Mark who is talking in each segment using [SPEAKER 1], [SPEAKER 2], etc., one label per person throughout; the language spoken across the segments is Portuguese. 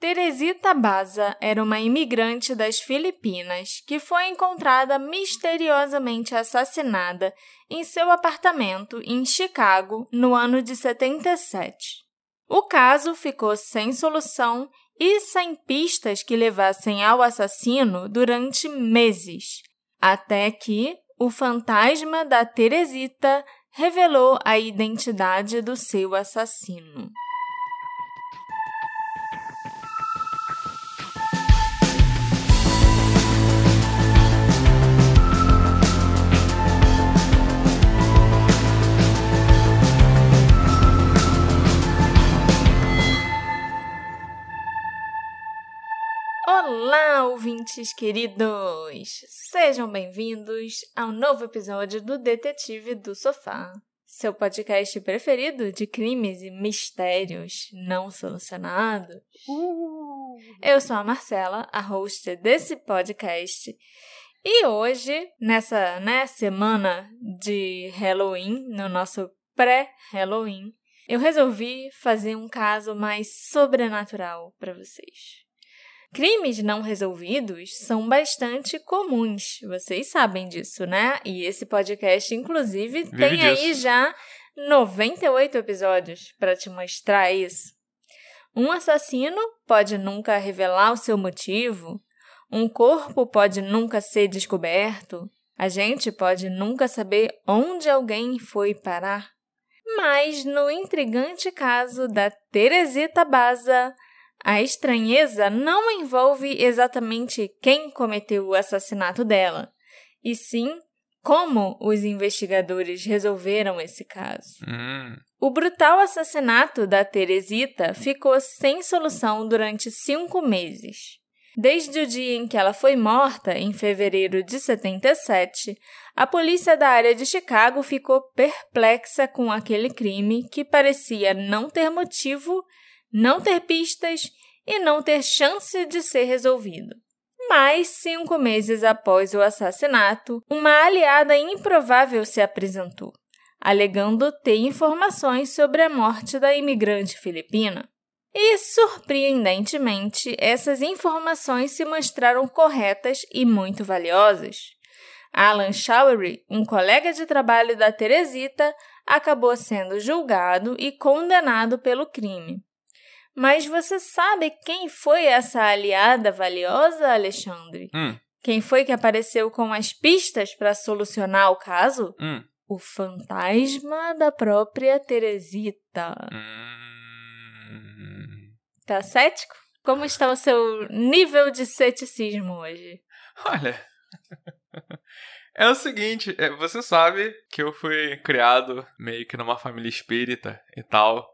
[SPEAKER 1] Teresita Baza era uma imigrante das Filipinas que foi encontrada misteriosamente assassinada em seu apartamento em Chicago no ano de 77. O caso ficou sem solução e sem pistas que levassem ao assassino durante meses, até que o fantasma da Teresita revelou a identidade do seu assassino. Olá, ouvintes queridos! Sejam bem-vindos ao novo episódio do Detetive do Sofá, seu podcast preferido de crimes e mistérios não solucionados. Uh! Eu sou a Marcela, a host desse podcast, e hoje, nessa né, semana de Halloween, no nosso pré-Halloween, eu resolvi fazer um caso mais sobrenatural para vocês. Crimes não resolvidos são bastante comuns, vocês sabem disso, né? E esse podcast, inclusive, Vive tem disso. aí já 98 episódios para te mostrar isso. Um assassino pode nunca revelar o seu motivo, um corpo pode nunca ser descoberto, a gente pode nunca saber onde alguém foi parar. Mas no intrigante caso da Teresita Baza, a estranheza não envolve exatamente quem cometeu o assassinato dela, e sim como os investigadores resolveram esse caso.
[SPEAKER 2] Hum.
[SPEAKER 1] O brutal assassinato da Teresita ficou sem solução durante cinco meses. Desde o dia em que ela foi morta, em fevereiro de 77, a polícia da área de Chicago ficou perplexa com aquele crime que parecia não ter motivo não ter pistas e não ter chance de ser resolvido. Mas, cinco meses após o assassinato, uma aliada improvável se apresentou, alegando ter informações sobre a morte da imigrante filipina. E, surpreendentemente, essas informações se mostraram corretas e muito valiosas. Alan Showery, um colega de trabalho da Teresita, acabou sendo julgado e condenado pelo crime. Mas você sabe quem foi essa aliada valiosa, Alexandre?
[SPEAKER 2] Hum.
[SPEAKER 1] Quem foi que apareceu com as pistas para solucionar o caso?
[SPEAKER 2] Hum.
[SPEAKER 1] O fantasma da própria Teresita.
[SPEAKER 2] Hum.
[SPEAKER 1] Tá cético? Como está o seu nível de ceticismo hoje?
[SPEAKER 2] Olha. É o seguinte, é, você sabe que eu fui criado meio que numa família espírita e tal.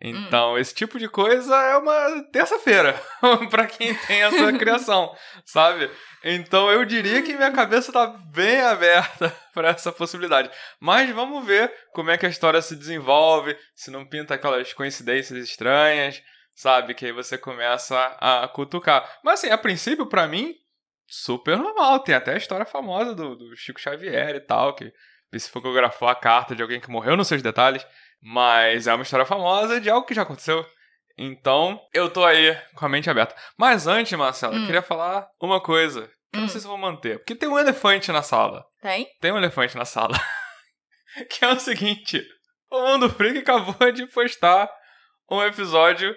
[SPEAKER 2] Então, hum. esse tipo de coisa é uma terça-feira para quem tem essa criação, sabe? Então, eu diria que minha cabeça tá bem aberta para essa possibilidade. Mas vamos ver como é que a história se desenvolve, se não pinta aquelas coincidências estranhas, sabe? Que aí você começa a cutucar. Mas assim, a princípio, para mim, super normal. Tem até a história famosa do, do Chico Xavier e tal, que se fotografou a carta de alguém que morreu nos seus detalhes. Mas é uma história famosa de algo que já aconteceu. Então, eu tô aí com a mente aberta. Mas antes, Marcela, hum. eu queria falar uma coisa. Que hum. eu não sei se eu vou manter. Porque tem um elefante na sala.
[SPEAKER 1] Tem?
[SPEAKER 2] Tem um elefante na sala. que é o seguinte. O Mundo Freak acabou de postar um episódio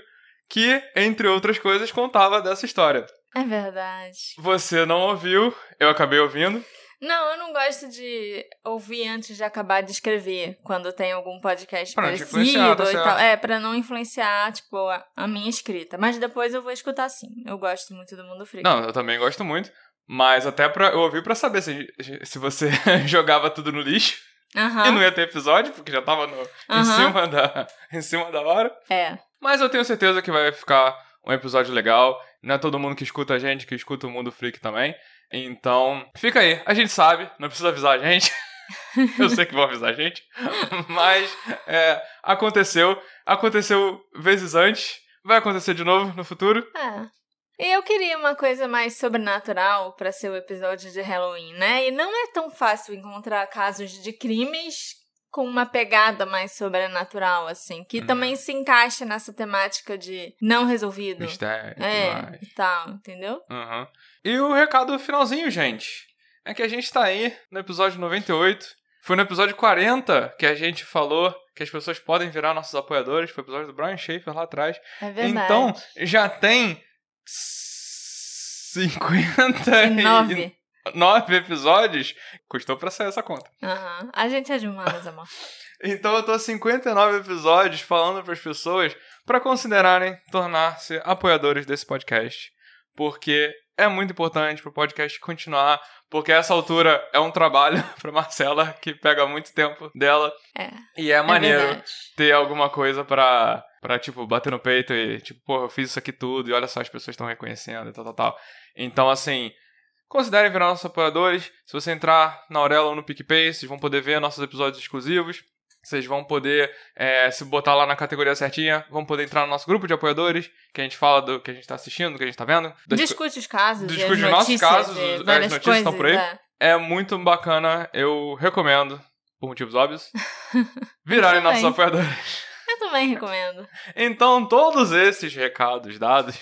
[SPEAKER 2] que, entre outras coisas, contava dessa história.
[SPEAKER 1] É verdade.
[SPEAKER 2] Você não ouviu, eu acabei ouvindo.
[SPEAKER 1] Não, eu não gosto de ouvir antes de acabar de escrever, quando tem algum podcast pra parecido tá e tal. É, pra não influenciar, tipo, a, a, minha escrita. Mas depois eu vou escutar sim. Eu gosto muito do Mundo Freak.
[SPEAKER 2] Não, eu também gosto muito. Mas até pra, eu ouvi pra saber se, se você jogava tudo no lixo.
[SPEAKER 1] Uhum.
[SPEAKER 2] E não ia ter episódio, porque já tava no, uhum. em, cima da, em cima da hora.
[SPEAKER 1] É.
[SPEAKER 2] Mas eu tenho certeza que vai ficar um episódio legal. Não é todo mundo que escuta a gente que escuta o Mundo Freak também. Então, fica aí. A gente sabe, não precisa avisar a gente. Eu sei que vão avisar a gente. Mas é, aconteceu. Aconteceu vezes antes. Vai acontecer de novo no futuro.
[SPEAKER 1] É. E eu queria uma coisa mais sobrenatural para ser o episódio de Halloween, né? E não é tão fácil encontrar casos de crimes com uma pegada mais sobrenatural, assim, que hum. também se encaixa nessa temática de não resolvido.
[SPEAKER 2] Mistério.
[SPEAKER 1] É, e tal, entendeu?
[SPEAKER 2] Uhum. E o recado finalzinho, gente, é que a gente tá aí no episódio 98. Foi no episódio 40 que a gente falou que as pessoas podem virar nossos apoiadores. Foi o episódio do Brian Schaefer lá atrás.
[SPEAKER 1] É verdade.
[SPEAKER 2] Então, já tem 59 nove episódios, custou pra sair essa conta.
[SPEAKER 1] Aham. Uhum. A gente é de humanos, amor.
[SPEAKER 2] então eu tô 59 episódios falando para as pessoas para considerarem tornar-se apoiadores desse podcast. Porque é muito importante pro podcast continuar, porque essa altura é um trabalho pra Marcela que pega muito tempo dela.
[SPEAKER 1] É.
[SPEAKER 2] E é maneiro é ter alguma coisa pra, pra, tipo, bater no peito e, tipo, pô, eu fiz isso aqui tudo e olha só, as pessoas estão reconhecendo e tal, tal, tal. Então, assim, Considerem virar nossos apoiadores. Se você entrar na Aurela ou no PicPay, vocês vão poder ver nossos episódios exclusivos. Vocês vão poder é, se botar lá na categoria certinha, vão poder entrar no nosso grupo de apoiadores, que a gente fala do que a gente está assistindo, do que a gente está vendo.
[SPEAKER 1] Discute os casos.
[SPEAKER 2] Discute os nossos casos, as notícias coisas, estão por aí. É. é muito bacana, eu recomendo, por motivos óbvios, virarem nossos apoiadores.
[SPEAKER 1] Eu também recomendo.
[SPEAKER 2] Então, todos esses recados dados,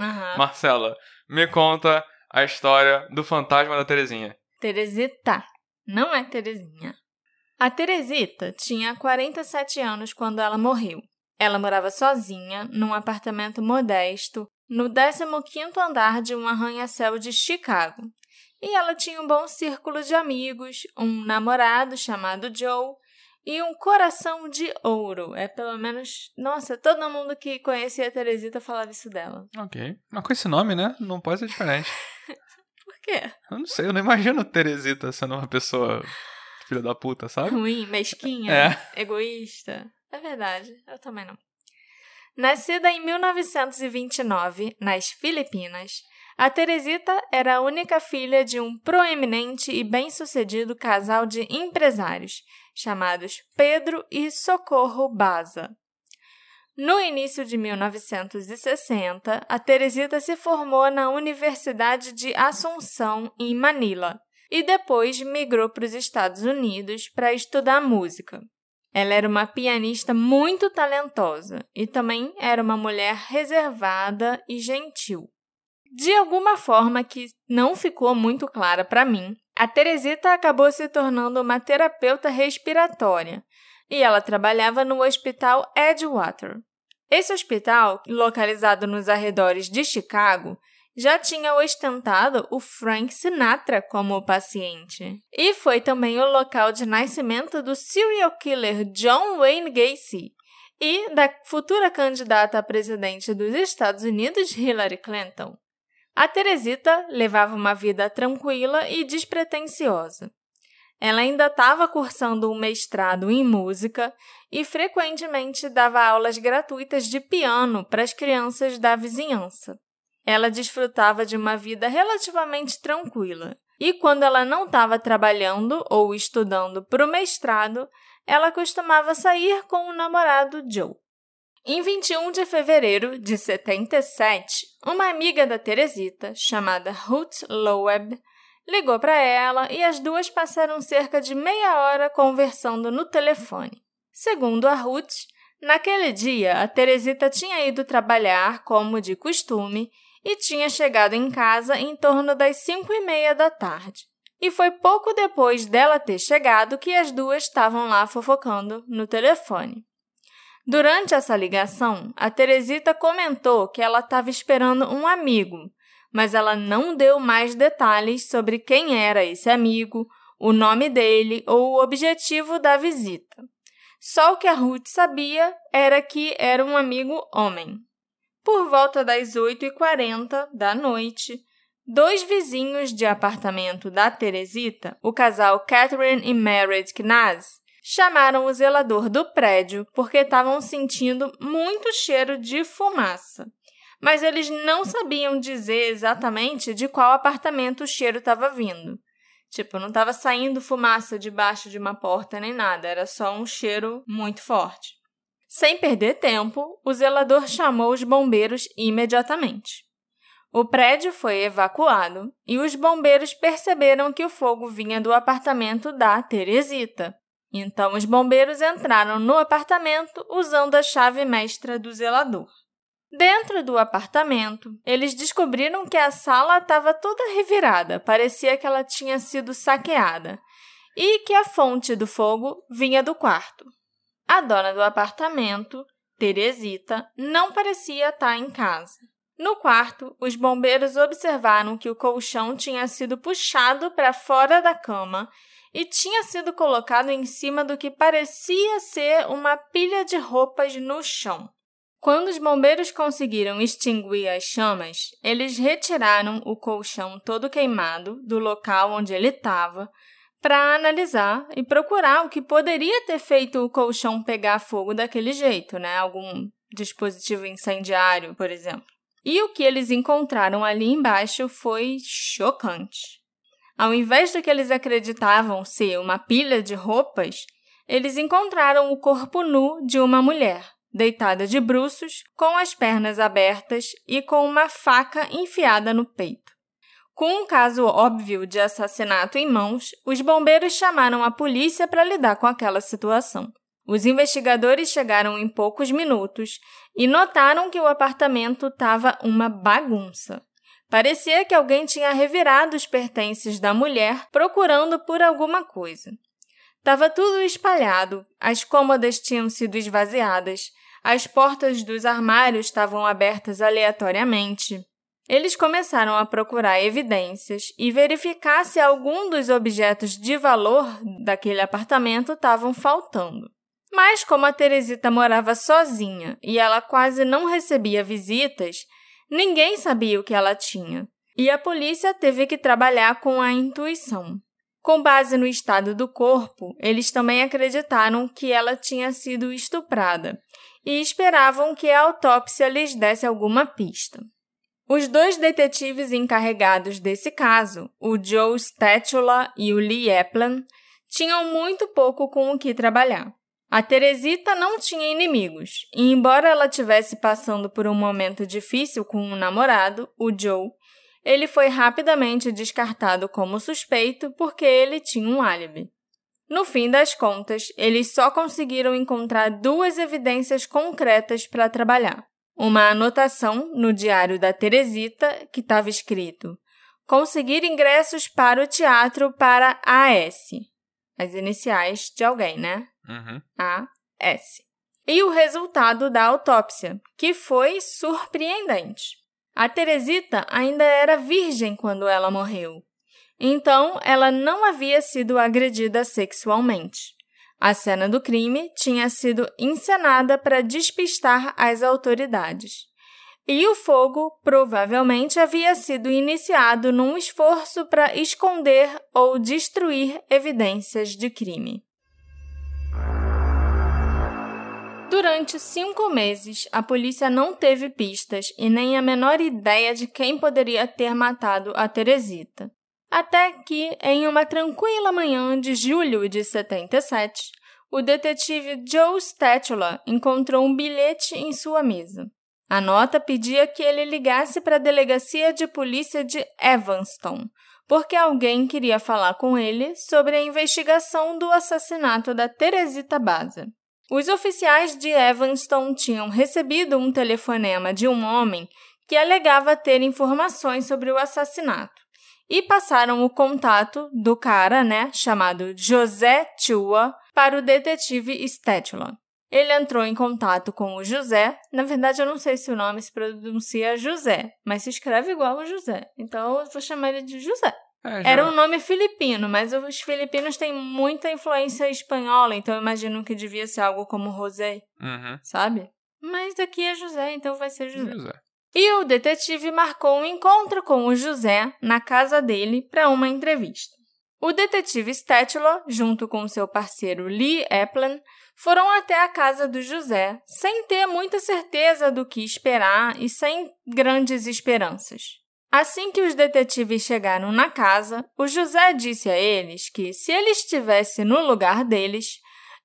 [SPEAKER 1] uhum.
[SPEAKER 2] Marcela, me conta a história do fantasma da Terezinha.
[SPEAKER 1] Teresita, não é Terezinha. A Teresita tinha 47 anos quando ela morreu. Ela morava sozinha, num apartamento modesto, no 15º andar de um arranha-céu de Chicago. E ela tinha um bom círculo de amigos, um namorado chamado Joe e um coração de ouro. É pelo menos. Nossa, todo mundo que conhecia a Teresita falava isso dela.
[SPEAKER 2] Ok. Mas com esse nome, né? Não pode ser diferente.
[SPEAKER 1] Por quê?
[SPEAKER 2] Eu não sei, eu não imagino Teresita sendo uma pessoa filha da puta, sabe?
[SPEAKER 1] Ruim, mesquinha,
[SPEAKER 2] é.
[SPEAKER 1] egoísta. É verdade, eu também não. Nascida em 1929, nas Filipinas, a Teresita era a única filha de um proeminente e bem-sucedido casal de empresários, chamados Pedro e Socorro Baza. No início de 1960, a Teresita se formou na Universidade de Assunção, em Manila, e depois migrou para os Estados Unidos para estudar música. Ela era uma pianista muito talentosa e também era uma mulher reservada e gentil. De alguma forma que não ficou muito clara para mim, a Teresita acabou se tornando uma terapeuta respiratória e ela trabalhava no Hospital Edgewater. Esse hospital, localizado nos arredores de Chicago, já tinha ostentado o Frank Sinatra como paciente. E foi também o local de nascimento do serial killer John Wayne Gacy e da futura candidata a presidente dos Estados Unidos, Hillary Clinton. A Teresita levava uma vida tranquila e despretensiosa. Ela ainda estava cursando um mestrado em música e frequentemente dava aulas gratuitas de piano para as crianças da vizinhança. Ela desfrutava de uma vida relativamente tranquila. E quando ela não estava trabalhando ou estudando para o mestrado, ela costumava sair com o namorado Joe. Em 21 de fevereiro de 77, uma amiga da Teresita, chamada Ruth Loeb, ligou para ela e as duas passaram cerca de meia hora conversando no telefone. Segundo a Ruth, naquele dia a Teresita tinha ido trabalhar como de costume e tinha chegado em casa em torno das cinco e meia da tarde. E foi pouco depois dela ter chegado que as duas estavam lá fofocando no telefone. Durante essa ligação, a Teresita comentou que ela estava esperando um amigo, mas ela não deu mais detalhes sobre quem era esse amigo, o nome dele ou o objetivo da visita. Só o que a Ruth sabia era que era um amigo homem. Por volta das 8h40 da noite, dois vizinhos de apartamento da Teresita, o casal Catherine e Meredith Knaz, chamaram o zelador do prédio porque estavam sentindo muito cheiro de fumaça. Mas eles não sabiam dizer exatamente de qual apartamento o cheiro estava vindo. Tipo, não estava saindo fumaça debaixo de uma porta nem nada, era só um cheiro muito forte. Sem perder tempo, o zelador chamou os bombeiros imediatamente. O prédio foi evacuado e os bombeiros perceberam que o fogo vinha do apartamento da Teresita. Então os bombeiros entraram no apartamento usando a chave mestra do zelador. Dentro do apartamento, eles descobriram que a sala estava toda revirada, parecia que ela tinha sido saqueada, e que a fonte do fogo vinha do quarto. A dona do apartamento, Teresita, não parecia estar em casa. No quarto, os bombeiros observaram que o colchão tinha sido puxado para fora da cama e tinha sido colocado em cima do que parecia ser uma pilha de roupas no chão. Quando os bombeiros conseguiram extinguir as chamas, eles retiraram o colchão todo queimado do local onde ele estava para analisar e procurar o que poderia ter feito o colchão pegar fogo daquele jeito, né? Algum dispositivo incendiário, por exemplo. E o que eles encontraram ali embaixo foi chocante. Ao invés do que eles acreditavam ser uma pilha de roupas, eles encontraram o corpo nu de uma mulher, deitada de bruços, com as pernas abertas e com uma faca enfiada no peito. Com um caso óbvio de assassinato em mãos, os bombeiros chamaram a polícia para lidar com aquela situação. Os investigadores chegaram em poucos minutos e notaram que o apartamento estava uma bagunça. Parecia que alguém tinha revirado os pertences da mulher procurando por alguma coisa. Estava tudo espalhado, as cômodas tinham sido esvaziadas, as portas dos armários estavam abertas aleatoriamente, eles começaram a procurar evidências e verificar se algum dos objetos de valor daquele apartamento estavam faltando. Mas como a Teresita morava sozinha e ela quase não recebia visitas, ninguém sabia o que ela tinha. E a polícia teve que trabalhar com a intuição. Com base no estado do corpo, eles também acreditaram que ela tinha sido estuprada e esperavam que a autópsia lhes desse alguma pista. Os dois detetives encarregados desse caso, o Joe Statula e o Lee Eplan, tinham muito pouco com o que trabalhar. A Teresita não tinha inimigos, e embora ela tivesse passando por um momento difícil com um namorado, o Joe, ele foi rapidamente descartado como suspeito porque ele tinha um álibi. No fim das contas, eles só conseguiram encontrar duas evidências concretas para trabalhar uma anotação no diário da Teresita que estava escrito: conseguir ingressos para o teatro para AS. As iniciais de alguém, né?
[SPEAKER 2] Uhum.
[SPEAKER 1] AS. E o resultado da autópsia, que foi surpreendente. A Teresita ainda era virgem quando ela morreu. Então, ela não havia sido agredida sexualmente. A cena do crime tinha sido encenada para despistar as autoridades. E o fogo provavelmente havia sido iniciado num esforço para esconder ou destruir evidências de crime. Durante cinco meses, a polícia não teve pistas e nem a menor ideia de quem poderia ter matado a Teresita. Até que, em uma tranquila manhã de julho de 77, o detetive Joe Statula encontrou um bilhete em sua mesa. A nota pedia que ele ligasse para a delegacia de polícia de Evanston, porque alguém queria falar com ele sobre a investigação do assassinato da Teresita Baza. Os oficiais de Evanston tinham recebido um telefonema de um homem que alegava ter informações sobre o assassinato e passaram o contato do cara, né, chamado José Chua, para o detetive Stetula. Ele entrou em contato com o José. Na verdade, eu não sei se o nome se pronuncia José, mas se escreve igual o José. Então, eu vou chamar ele de José. É, Era um nome filipino, mas os filipinos têm muita influência espanhola, então eu imagino que devia ser algo como José,
[SPEAKER 2] uhum.
[SPEAKER 1] sabe? Mas daqui é José, então vai ser José.
[SPEAKER 2] José.
[SPEAKER 1] E o detetive marcou um encontro com o José na casa dele para uma entrevista. O detetive Stetlo, junto com seu parceiro Lee Eplan, foram até a casa do José, sem ter muita certeza do que esperar e sem grandes esperanças. Assim que os detetives chegaram na casa, o José disse a eles que, se ele estivesse no lugar deles,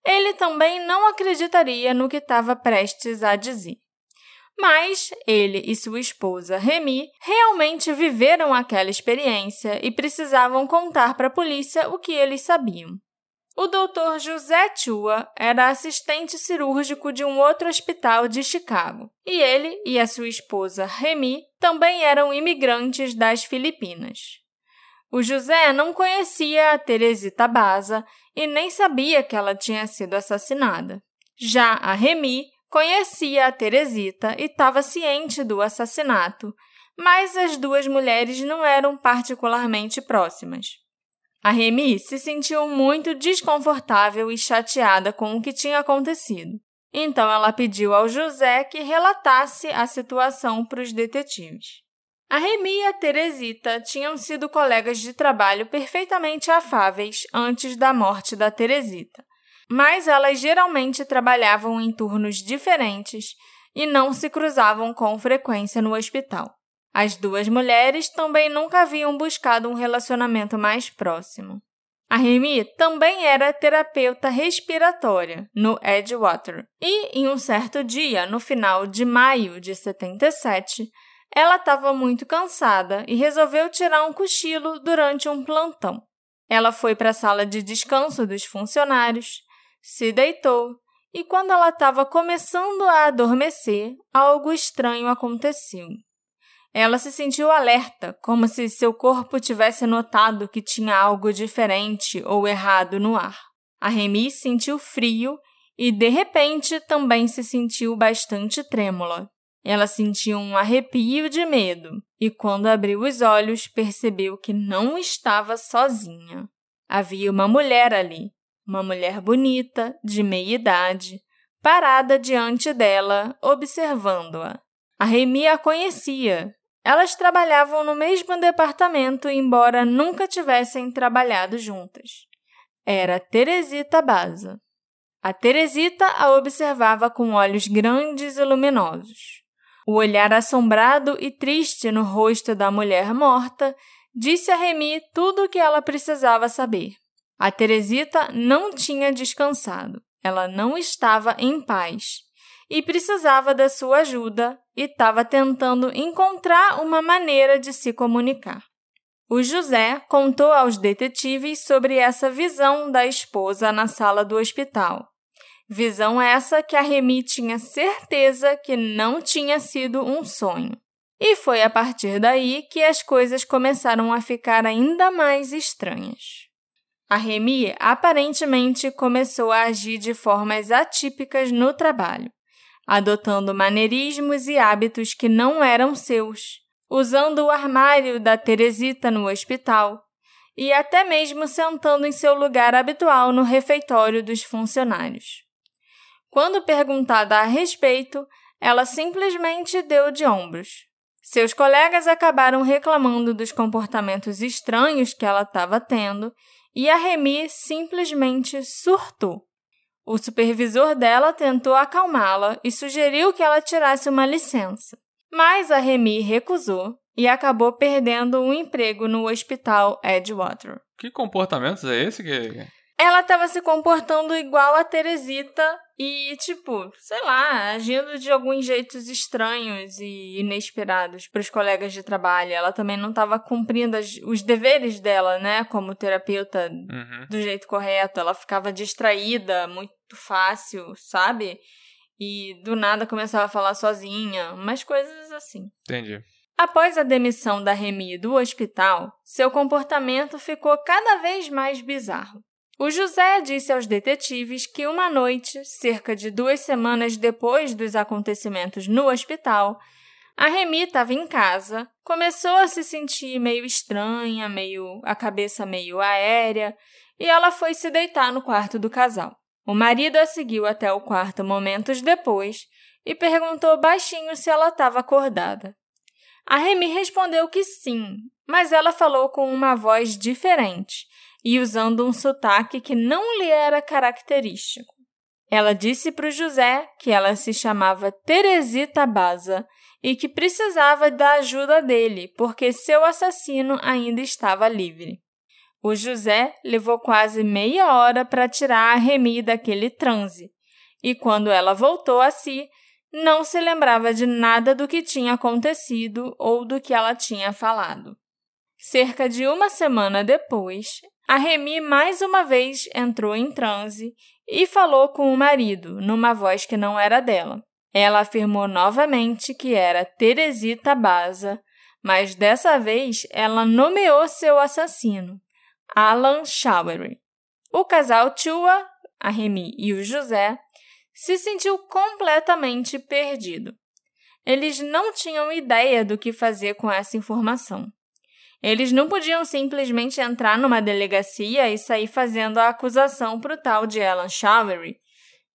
[SPEAKER 1] ele também não acreditaria no que estava prestes a dizer. Mas ele e sua esposa Remy realmente viveram aquela experiência e precisavam contar para a polícia o que eles sabiam. O doutor José Chua era assistente cirúrgico de um outro hospital de Chicago, e ele e a sua esposa Remy também eram imigrantes das Filipinas. O José não conhecia a Teresita Baza e nem sabia que ela tinha sido assassinada. Já a Remy conhecia a Teresita e estava ciente do assassinato, mas as duas mulheres não eram particularmente próximas. A Remy se sentiu muito desconfortável e chateada com o que tinha acontecido. Então ela pediu ao José que relatasse a situação para os detetives. A Remy e a Teresita tinham sido colegas de trabalho perfeitamente afáveis antes da morte da Teresita, mas elas geralmente trabalhavam em turnos diferentes e não se cruzavam com frequência no hospital. As duas mulheres também nunca haviam buscado um relacionamento mais próximo. A Remy também era terapeuta respiratória no Edgewater e, em um certo dia, no final de maio de 77, ela estava muito cansada e resolveu tirar um cochilo durante um plantão. Ela foi para a sala de descanso dos funcionários, se deitou e, quando ela estava começando a adormecer, algo estranho aconteceu. Ela se sentiu alerta, como se seu corpo tivesse notado que tinha algo diferente ou errado no ar. A Remy sentiu frio e, de repente, também se sentiu bastante trêmula. Ela sentiu um arrepio de medo e, quando abriu os olhos, percebeu que não estava sozinha. Havia uma mulher ali, uma mulher bonita, de meia idade, parada diante dela, observando-a. A Remy a conhecia elas trabalhavam no mesmo departamento, embora nunca tivessem trabalhado juntas. Era Teresita Baza. A Teresita a observava com olhos grandes e luminosos. O olhar assombrado e triste no rosto da mulher morta disse a Remy tudo o que ela precisava saber. A Teresita não tinha descansado. Ela não estava em paz e precisava da sua ajuda e estava tentando encontrar uma maneira de se comunicar. O José contou aos detetives sobre essa visão da esposa na sala do hospital. Visão essa que a Remy tinha certeza que não tinha sido um sonho. E foi a partir daí que as coisas começaram a ficar ainda mais estranhas. A Remy aparentemente começou a agir de formas atípicas no trabalho adotando maneirismos e hábitos que não eram seus, usando o armário da Teresita no hospital e até mesmo sentando em seu lugar habitual no refeitório dos funcionários. Quando perguntada a respeito, ela simplesmente deu de ombros. Seus colegas acabaram reclamando dos comportamentos estranhos que ela estava tendo e a Remy simplesmente surtou. O supervisor dela tentou acalmá-la e sugeriu que ela tirasse uma licença. Mas a Remy recusou e acabou perdendo um emprego no hospital Edgewater.
[SPEAKER 2] Que comportamentos é esse que
[SPEAKER 1] ela estava se comportando igual a Teresita e, tipo, sei lá, agindo de alguns jeitos estranhos e inesperados para os colegas de trabalho. Ela também não estava cumprindo as, os deveres dela, né, como terapeuta uhum. do jeito correto. Ela ficava distraída muito fácil, sabe? E do nada começava a falar sozinha, umas coisas assim.
[SPEAKER 2] Entendi.
[SPEAKER 1] Após a demissão da Remy do hospital, seu comportamento ficou cada vez mais bizarro. O José disse aos detetives que uma noite, cerca de duas semanas depois dos acontecimentos no hospital, a Remy estava em casa, começou a se sentir meio estranha, meio a cabeça meio aérea, e ela foi se deitar no quarto do casal. O marido a seguiu até o quarto momentos depois e perguntou baixinho se ela estava acordada. A Remy respondeu que sim, mas ela falou com uma voz diferente e usando um sotaque que não lhe era característico. Ela disse para o José que ela se chamava Teresita Baza e que precisava da ajuda dele, porque seu assassino ainda estava livre. O José levou quase meia hora para tirar a Remy daquele transe, e quando ela voltou a si, não se lembrava de nada do que tinha acontecido ou do que ela tinha falado. Cerca de uma semana depois, a Remy mais uma vez entrou em transe e falou com o marido, numa voz que não era dela. Ela afirmou novamente que era Teresita Baza, mas dessa vez ela nomeou seu assassino, Alan Showery. O casal Chua, a Remy e o José, se sentiu completamente perdido. Eles não tinham ideia do que fazer com essa informação. Eles não podiam simplesmente entrar numa delegacia e sair fazendo a acusação para o tal de Alan Showery.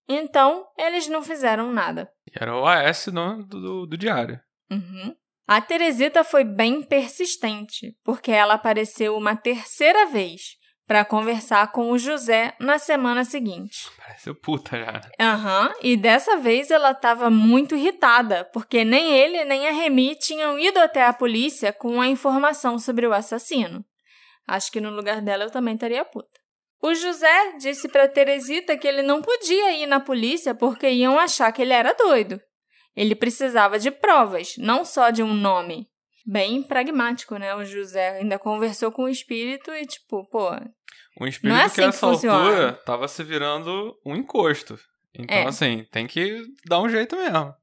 [SPEAKER 1] Então, eles não fizeram nada.
[SPEAKER 2] Era o AS do, do, do diário.
[SPEAKER 1] Uhum. A Teresita foi bem persistente, porque ela apareceu uma terceira vez para conversar com o José na semana seguinte.
[SPEAKER 2] Pareceu puta já.
[SPEAKER 1] Aham, uhum, e dessa vez ela estava muito irritada, porque nem ele nem a Remy tinham ido até a polícia com a informação sobre o assassino. Acho que no lugar dela eu também estaria puta. O José disse para Teresita que ele não podia ir na polícia porque iam achar que ele era doido. Ele precisava de provas, não só de um nome. Bem pragmático, né? O José ainda conversou com o espírito e, tipo, pô,
[SPEAKER 2] um espírito é assim que nessa que altura tava se virando um encosto. Então, é. assim, tem que dar um jeito mesmo.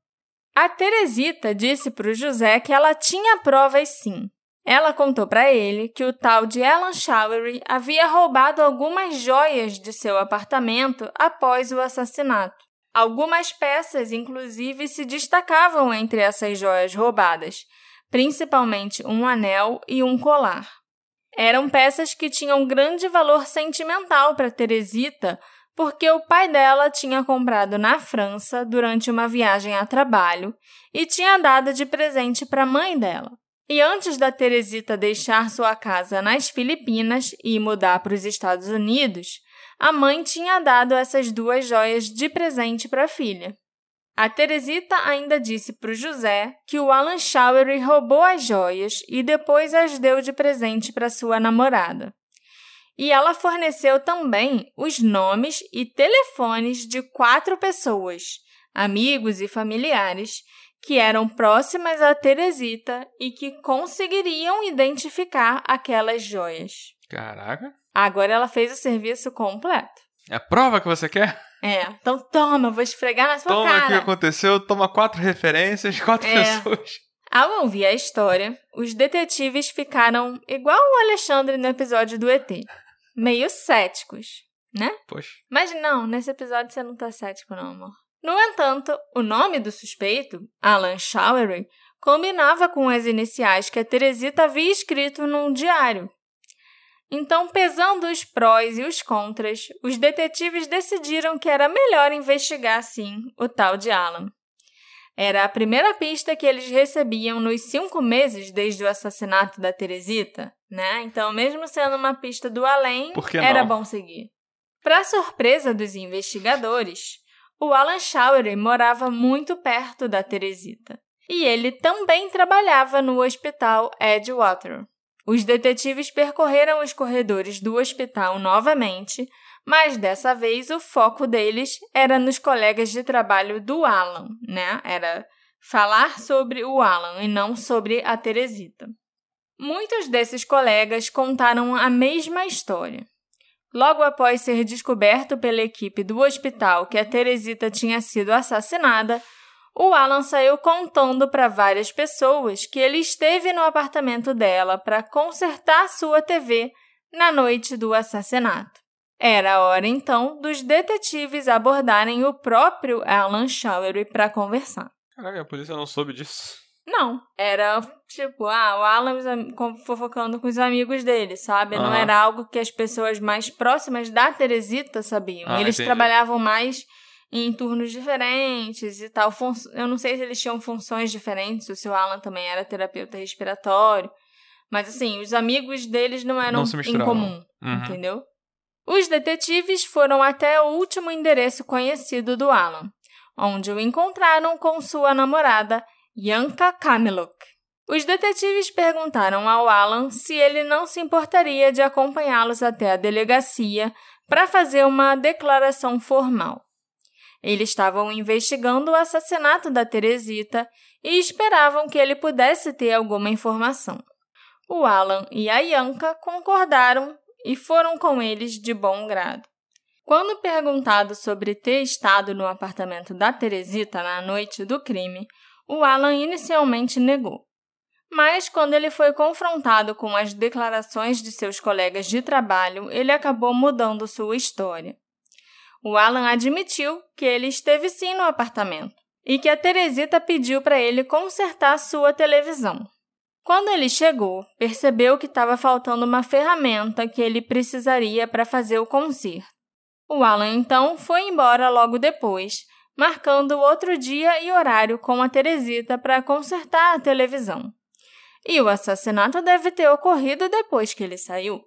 [SPEAKER 1] A Teresita disse para o José que ela tinha provas sim. Ela contou para ele que o tal de Alan Showery havia roubado algumas joias de seu apartamento após o assassinato. Algumas peças, inclusive, se destacavam entre essas joias roubadas, principalmente um anel e um colar. Eram peças que tinham grande valor sentimental para Teresita, porque o pai dela tinha comprado na França durante uma viagem a trabalho e tinha dado de presente para a mãe dela. E antes da Teresita deixar sua casa nas Filipinas e mudar para os Estados Unidos, a mãe tinha dado essas duas joias de presente para a filha. A Teresita ainda disse para o José que o Alan Showery roubou as joias e depois as deu de presente para sua namorada. E ela forneceu também os nomes e telefones de quatro pessoas, amigos e familiares, que eram próximas a Teresita e que conseguiriam identificar aquelas joias.
[SPEAKER 2] Caraca!
[SPEAKER 1] Agora ela fez o serviço completo.
[SPEAKER 2] É a prova que você quer?
[SPEAKER 1] É, então toma, vou esfregar na sua
[SPEAKER 2] toma
[SPEAKER 1] cara.
[SPEAKER 2] Toma o que aconteceu, toma quatro referências quatro é. pessoas.
[SPEAKER 1] Ao ouvir a história, os detetives ficaram igual o Alexandre no episódio do ET, meio céticos, né?
[SPEAKER 2] Poxa.
[SPEAKER 1] Mas não, nesse episódio você não tá cético não, amor. No entanto, o nome do suspeito, Alan Showery, combinava com as iniciais que a Teresita havia escrito num diário, então, pesando os prós e os contras, os detetives decidiram que era melhor investigar, sim, o tal de Alan. Era a primeira pista que eles recebiam nos cinco meses desde o assassinato da Teresita, né? Então, mesmo sendo uma pista do além, era bom seguir. Para surpresa dos investigadores, o Alan Showery morava muito perto da Teresita. E ele também trabalhava no hospital Edgewater. Os detetives percorreram os corredores do hospital novamente, mas dessa vez o foco deles era nos colegas de trabalho do Alan, né? Era falar sobre o Alan e não sobre a Teresita. Muitos desses colegas contaram a mesma história. Logo após ser descoberto pela equipe do hospital que a Teresita tinha sido assassinada, o Alan saiu contando para várias pessoas que ele esteve no apartamento dela para consertar sua TV na noite do assassinato. Era a hora então dos detetives abordarem o próprio Alan Showery para conversar.
[SPEAKER 2] Caraca, a polícia não soube disso.
[SPEAKER 1] Não, era tipo, ah, o Alan fofocando com os amigos dele, sabe? Uhum. Não era algo que as pessoas mais próximas da Teresita sabiam. Ah, Eles entendi. trabalhavam mais em turnos diferentes e tal. Eu não sei se eles tinham funções diferentes, ou se o Alan também era terapeuta respiratório. Mas assim, os amigos deles não eram não em comum, uhum. entendeu? Os detetives foram até o último endereço conhecido do Alan, onde o encontraram com sua namorada, Yanka Kamiluk. Os detetives perguntaram ao Alan se ele não se importaria de acompanhá-los até a delegacia para fazer uma declaração formal. Eles estavam investigando o assassinato da Teresita e esperavam que ele pudesse ter alguma informação. O Alan e a Yanka concordaram e foram com eles de bom grado. Quando perguntado sobre ter estado no apartamento da Teresita na noite do crime, o Alan inicialmente negou. Mas, quando ele foi confrontado com as declarações de seus colegas de trabalho, ele acabou mudando sua história. O Alan admitiu que ele esteve sim no apartamento e que a Teresita pediu para ele consertar sua televisão. Quando ele chegou, percebeu que estava faltando uma ferramenta que ele precisaria para fazer o conserto. O Alan então foi embora logo depois, marcando outro dia e horário com a Teresita para consertar a televisão. E o assassinato deve ter ocorrido depois que ele saiu.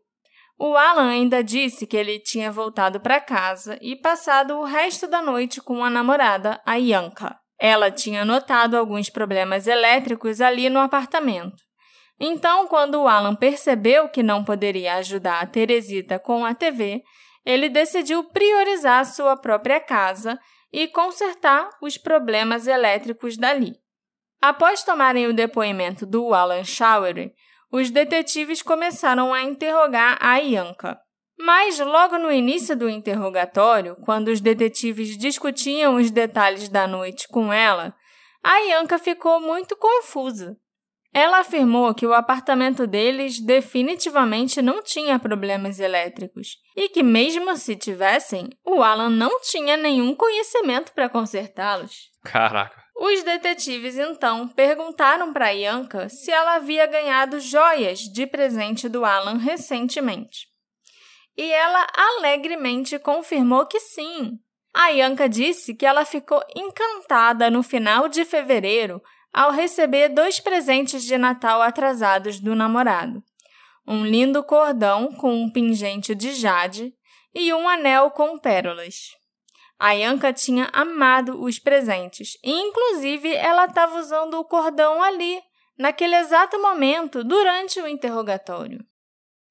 [SPEAKER 1] O Alan ainda disse que ele tinha voltado para casa e passado o resto da noite com a namorada, a Yanka. Ela tinha notado alguns problemas elétricos ali no apartamento então, quando o Alan percebeu que não poderia ajudar a Teresita com a TV, ele decidiu priorizar sua própria casa e consertar os problemas elétricos dali. Após tomarem o depoimento do Alan Showery, os detetives começaram a interrogar a Ianca. Mas logo no início do interrogatório, quando os detetives discutiam os detalhes da noite com ela, a Ianca ficou muito confusa. Ela afirmou que o apartamento deles definitivamente não tinha problemas elétricos e que, mesmo se tivessem, o Alan não tinha nenhum conhecimento para consertá-los.
[SPEAKER 2] Caraca.
[SPEAKER 1] Os detetives então perguntaram para Yanka se ela havia ganhado joias de presente do Alan recentemente. E ela alegremente confirmou que sim. A Yanka disse que ela ficou encantada no final de fevereiro ao receber dois presentes de Natal atrasados do namorado: um lindo cordão com um pingente de jade e um anel com pérolas. A Yanka tinha amado os presentes e, inclusive, ela estava usando o cordão ali, naquele exato momento, durante o interrogatório.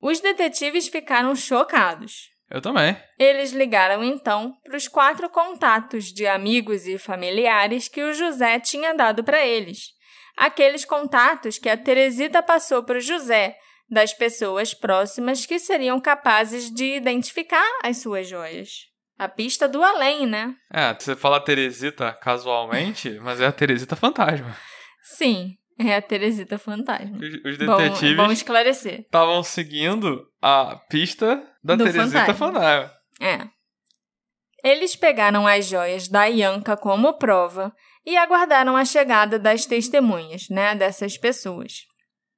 [SPEAKER 1] Os detetives ficaram chocados.
[SPEAKER 2] Eu também.
[SPEAKER 1] Eles ligaram então para os quatro contatos de amigos e familiares que o José tinha dado para eles. Aqueles contatos que a Teresita passou para o José, das pessoas próximas que seriam capazes de identificar as suas joias. A pista do além, né?
[SPEAKER 2] É, você fala Teresita casualmente, mas é a Teresita fantasma.
[SPEAKER 1] Sim, é a Teresita fantasma.
[SPEAKER 2] Os, os detetives.
[SPEAKER 1] Vamos esclarecer.
[SPEAKER 2] Estavam seguindo a pista da Do Teresita fantasma. fantasma.
[SPEAKER 1] É. Eles pegaram as joias da Yanka como prova e aguardaram a chegada das testemunhas, né, dessas pessoas.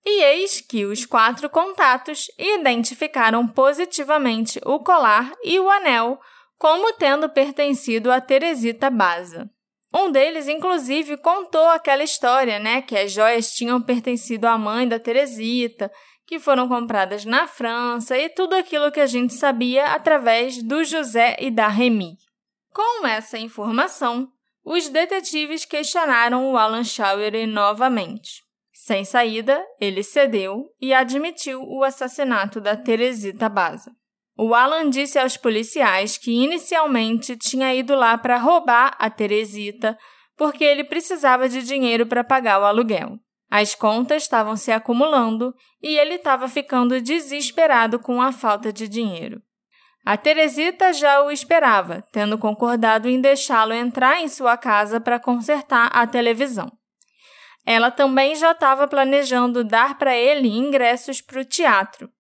[SPEAKER 1] E eis que os quatro contatos identificaram positivamente o colar e o anel como tendo pertencido a Teresita Baza. Um deles, inclusive, contou aquela história, né, que as joias tinham pertencido à mãe da Teresita, que foram compradas na França e tudo aquilo que a gente sabia através do José e da Remy. Com essa informação, os detetives questionaram o Alan Showery novamente. Sem saída, ele cedeu e admitiu o assassinato da Teresita Baza. O Alan disse aos policiais que inicialmente tinha ido lá para roubar a Teresita porque ele precisava de dinheiro para pagar o aluguel. As contas estavam se acumulando e ele estava ficando desesperado com a falta de dinheiro. A Teresita já o esperava, tendo concordado em deixá-lo entrar em sua casa para consertar a televisão. Ela também já estava planejando dar para ele ingressos para o teatro,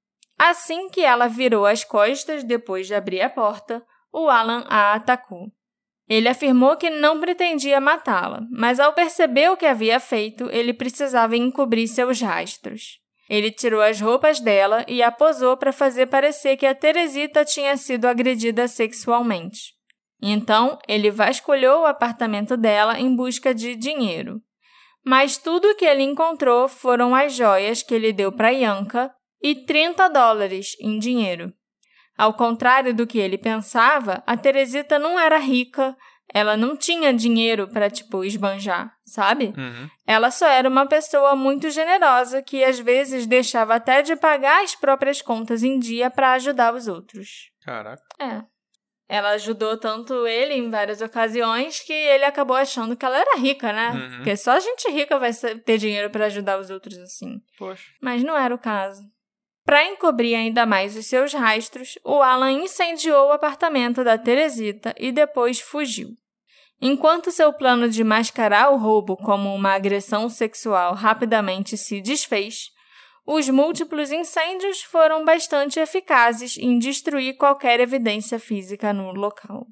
[SPEAKER 1] Assim que ela virou as costas depois de abrir a porta, o Alan a atacou. Ele afirmou que não pretendia matá-la, mas ao perceber o que havia feito, ele precisava encobrir seus rastros. Ele tirou as roupas dela e a posou para fazer parecer que a Teresita tinha sido agredida sexualmente. Então, ele vasculhou o apartamento dela em busca de dinheiro. Mas tudo o que ele encontrou foram as joias que ele deu para Yanka, e 30 dólares em dinheiro. Ao contrário do que ele pensava, a Teresita não era rica, ela não tinha dinheiro para, tipo, esbanjar, sabe?
[SPEAKER 2] Uhum.
[SPEAKER 1] Ela só era uma pessoa muito generosa que às vezes deixava até de pagar as próprias contas em dia para ajudar os outros.
[SPEAKER 2] Caraca.
[SPEAKER 1] É. Ela ajudou tanto ele em várias ocasiões que ele acabou achando que ela era rica, né?
[SPEAKER 2] Uhum.
[SPEAKER 1] Porque só gente rica vai ter dinheiro para ajudar os outros assim.
[SPEAKER 2] Poxa.
[SPEAKER 1] Mas não era o caso. Para encobrir ainda mais os seus rastros, o Alan incendiou o apartamento da Teresita e depois fugiu. Enquanto seu plano de mascarar o roubo como uma agressão sexual rapidamente se desfez, os múltiplos incêndios foram bastante eficazes em destruir qualquer evidência física no local.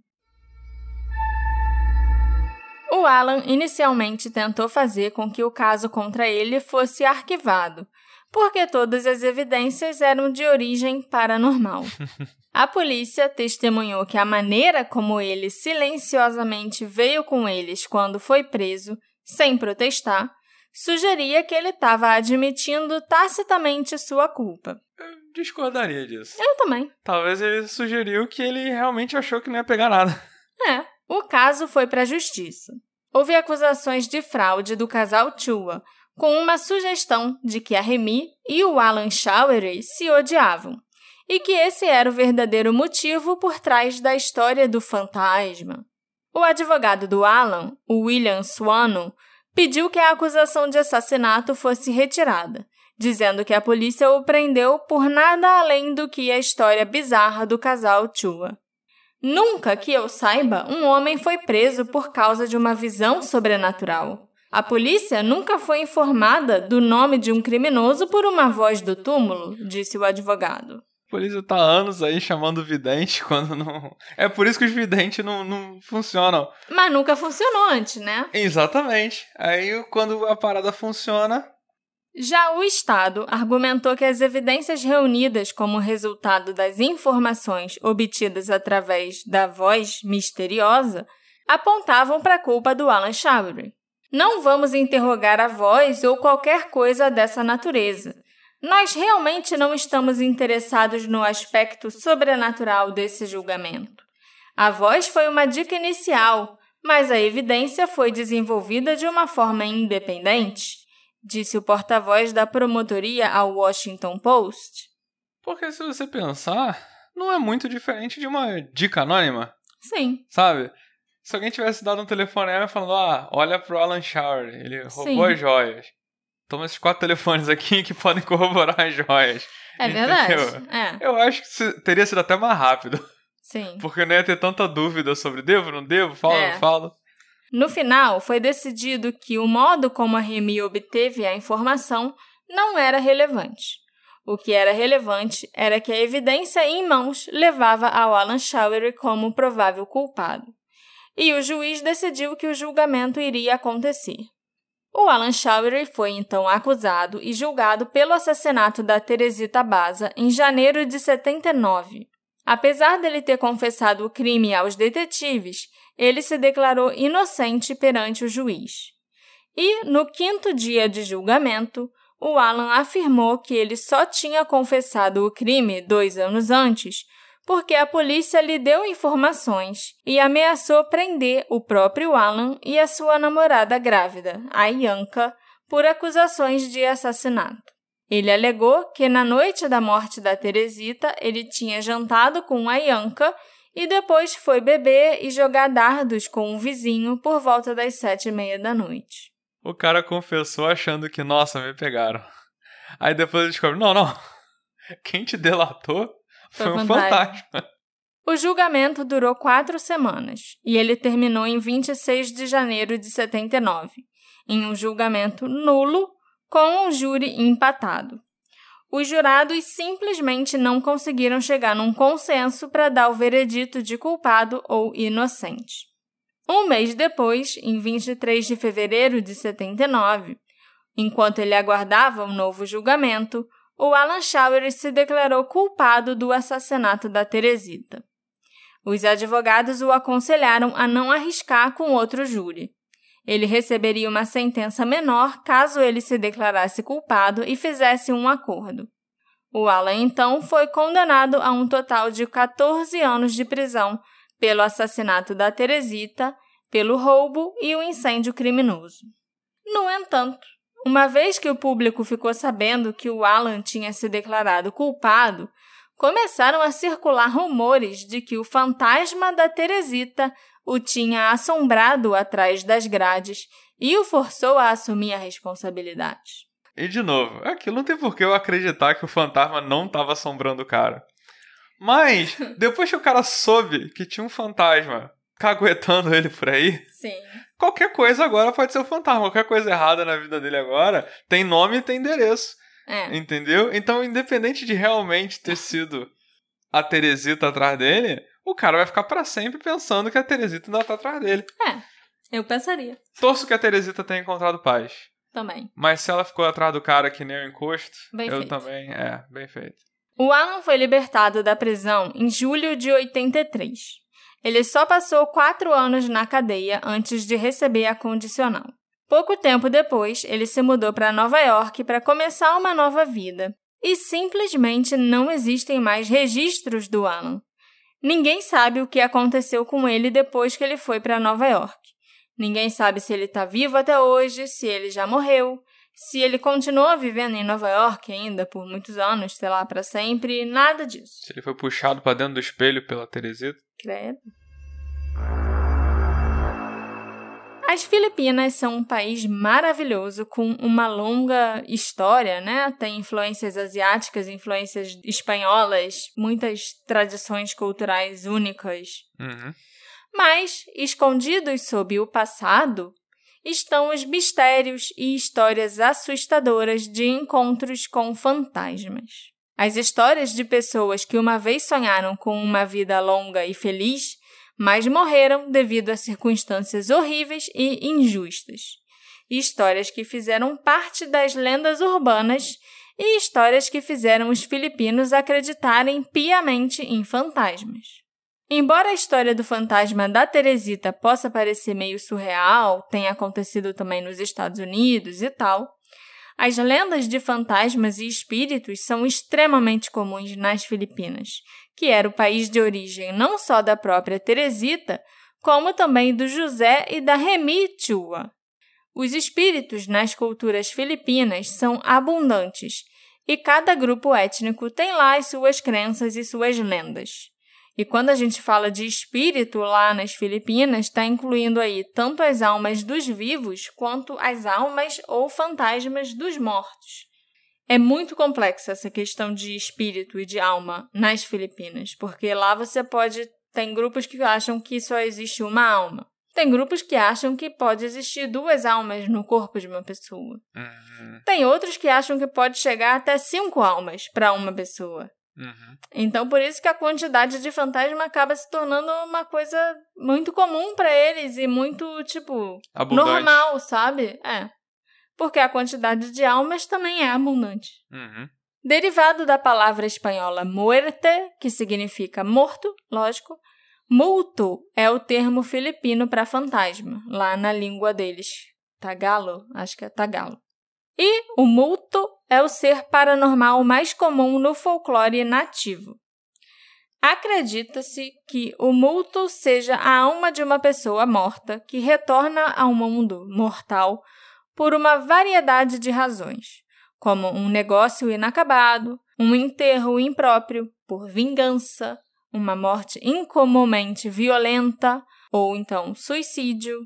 [SPEAKER 1] O Alan inicialmente tentou fazer com que o caso contra ele fosse arquivado, porque todas as evidências eram de origem paranormal. A polícia testemunhou que a maneira como ele silenciosamente veio com eles quando foi preso, sem protestar, sugeria que ele estava admitindo tacitamente sua culpa.
[SPEAKER 2] Eu discordaria disso.
[SPEAKER 1] Eu também.
[SPEAKER 2] Talvez ele sugeriu que ele realmente achou que não ia pegar nada.
[SPEAKER 1] É. O caso foi para a justiça. Houve acusações de fraude do casal Chua, com uma sugestão de que a Remy e o Alan Showery se odiavam e que esse era o verdadeiro motivo por trás da história do fantasma. O advogado do Alan, William Swano, pediu que a acusação de assassinato fosse retirada, dizendo que a polícia o prendeu por nada além do que a história bizarra do casal Chua. Nunca que eu saiba, um homem foi preso por causa de uma visão sobrenatural. A polícia nunca foi informada do nome de um criminoso por uma voz do túmulo, disse o advogado.
[SPEAKER 2] A polícia tá anos aí chamando vidente quando não. É por isso que os videntes não, não funcionam.
[SPEAKER 1] Mas nunca funcionou antes, né?
[SPEAKER 2] Exatamente. Aí quando a parada funciona.
[SPEAKER 1] Já o Estado argumentou que as evidências reunidas como resultado das informações obtidas através da voz misteriosa apontavam para a culpa do Alan Showery. Não vamos interrogar a voz ou qualquer coisa dessa natureza. Nós realmente não estamos interessados no aspecto sobrenatural desse julgamento. A voz foi uma dica inicial, mas a evidência foi desenvolvida de uma forma independente, disse o porta-voz da promotoria ao Washington Post.
[SPEAKER 2] Porque se você pensar, não é muito diferente de uma dica anônima.
[SPEAKER 1] Sim.
[SPEAKER 2] Sabe? Se alguém tivesse dado um telefonema falando, ah, olha pro Alan Shower, ele roubou Sim. as joias. Toma esses quatro telefones aqui que podem corroborar as joias.
[SPEAKER 1] É verdade. É.
[SPEAKER 2] Eu acho que teria sido até mais rápido.
[SPEAKER 1] Sim.
[SPEAKER 2] Porque não ia ter tanta dúvida sobre devo, não devo, fala, é. não fala.
[SPEAKER 1] No final, foi decidido que o modo como a Remy obteve a informação não era relevante. O que era relevante era que a evidência em mãos levava ao Alan Showery como provável culpado. E o juiz decidiu que o julgamento iria acontecer. O Alan Showery foi então acusado e julgado pelo assassinato da Teresita Baza em janeiro de 79. Apesar dele ter confessado o crime aos detetives, ele se declarou inocente perante o juiz. E, no quinto dia de julgamento, o Alan afirmou que ele só tinha confessado o crime dois anos antes porque a polícia lhe deu informações e ameaçou prender o próprio Alan e a sua namorada grávida, a Yanka, por acusações de assassinato. Ele alegou que na noite da morte da Teresita ele tinha jantado com a Yanka e depois foi beber e jogar dardos com um vizinho por volta das sete e meia da noite.
[SPEAKER 2] O cara confessou achando que, nossa, me pegaram. Aí depois ele descobre, não, não, quem te delatou foi, Foi um fantasma.
[SPEAKER 1] O julgamento durou quatro semanas e ele terminou em 26 de janeiro de 79, em um julgamento nulo com um júri empatado. Os jurados simplesmente não conseguiram chegar num consenso para dar o veredito de culpado ou inocente. Um mês depois, em 23 de fevereiro de 79, enquanto ele aguardava um novo julgamento, o Alan Shower se declarou culpado do assassinato da Teresita. Os advogados o aconselharam a não arriscar com outro júri. Ele receberia uma sentença menor caso ele se declarasse culpado e fizesse um acordo. O Alan então foi condenado a um total de 14 anos de prisão pelo assassinato da Teresita, pelo roubo e o incêndio criminoso. No entanto, uma vez que o público ficou sabendo que o Alan tinha se declarado culpado, começaram a circular rumores de que o fantasma da Teresita o tinha assombrado atrás das grades e o forçou a assumir a responsabilidade.
[SPEAKER 2] E de novo, aquilo não tem por que eu acreditar que o fantasma não tava assombrando o cara. Mas, depois que o cara soube que tinha um fantasma caguetando ele por aí,
[SPEAKER 1] Sim.
[SPEAKER 2] qualquer coisa agora pode ser um fantasma. Qualquer coisa errada na vida dele agora tem nome e tem endereço.
[SPEAKER 1] É.
[SPEAKER 2] Entendeu? Então, independente de realmente ter sido a Teresita atrás dele, o cara vai ficar para sempre pensando que a Teresita ainda tá atrás dele.
[SPEAKER 1] É. Eu pensaria
[SPEAKER 2] Torço que a Teresita tenha encontrado paz.
[SPEAKER 1] também.
[SPEAKER 2] Mas se ela ficou atrás do cara que nem o encosto,
[SPEAKER 1] Bem
[SPEAKER 2] eu
[SPEAKER 1] feito.
[SPEAKER 2] também. É, bem feito.
[SPEAKER 1] O Alan foi libertado da prisão em julho de 83. Ele só passou quatro anos na cadeia antes de receber a condicional. Pouco tempo depois, ele se mudou para Nova York para começar uma nova vida. E simplesmente não existem mais registros do Alan. Ninguém sabe o que aconteceu com ele depois que ele foi para Nova York. Ninguém sabe se ele está vivo até hoje, se ele já morreu, se ele continua vivendo em Nova York ainda por muitos anos, sei lá, para sempre, nada disso.
[SPEAKER 2] Se ele foi puxado pra dentro do espelho pela Teresita.
[SPEAKER 1] Credo. As Filipinas são um país maravilhoso com uma longa história, né? Tem influências asiáticas, influências espanholas, muitas tradições culturais únicas.
[SPEAKER 2] Uhum.
[SPEAKER 1] Mas, escondidos sob o passado, estão os mistérios e histórias assustadoras de encontros com fantasmas. As histórias de pessoas que uma vez sonharam com uma vida longa e feliz, mas morreram devido a circunstâncias horríveis e injustas. Histórias que fizeram parte das lendas urbanas e histórias que fizeram os filipinos acreditarem piamente em fantasmas. Embora a história do fantasma da Teresita possa parecer meio surreal, tenha acontecido também nos Estados Unidos e tal, as lendas de fantasmas e espíritos são extremamente comuns nas Filipinas, que era o país de origem não só da própria Teresita, como também do José e da Remi Chua. Os espíritos nas culturas filipinas são abundantes e cada grupo étnico tem lá as suas crenças e suas lendas. E quando a gente fala de espírito lá nas Filipinas, está incluindo aí tanto as almas dos vivos quanto as almas ou fantasmas dos mortos. É muito complexa essa questão de espírito e de alma nas Filipinas, porque lá você pode. Tem grupos que acham que só existe uma alma. Tem grupos que acham que pode existir duas almas no corpo de uma pessoa.
[SPEAKER 2] Uhum.
[SPEAKER 1] Tem outros que acham que pode chegar até cinco almas para uma pessoa.
[SPEAKER 2] Uhum.
[SPEAKER 1] Então, por isso que a quantidade de fantasma acaba se tornando uma coisa muito comum para eles e muito, tipo,
[SPEAKER 2] Abundante.
[SPEAKER 1] normal, sabe? É. Porque a quantidade de almas também é abundante.
[SPEAKER 2] Uhum.
[SPEAKER 1] Derivado da palavra espanhola muerte, que significa morto, lógico, multo é o termo filipino para fantasma, lá na língua deles. Tagalo? Acho que é tagalo. E o multo é o ser paranormal mais comum no folclore nativo. Acredita-se que o multo seja a alma de uma pessoa morta que retorna ao mundo mortal por uma variedade de razões, como um negócio inacabado, um enterro impróprio, por vingança, uma morte incomumente violenta, ou então suicídio,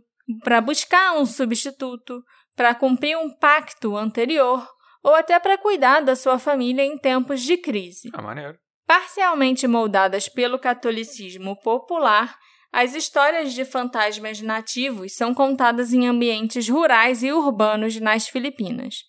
[SPEAKER 1] para buscar um substituto, para cumprir um pacto anterior ou até para cuidar da sua família em tempos de crise.
[SPEAKER 2] Ah, maneiro.
[SPEAKER 1] Parcialmente moldadas pelo catolicismo popular, as histórias de fantasmas nativos são contadas em ambientes rurais e urbanos nas Filipinas,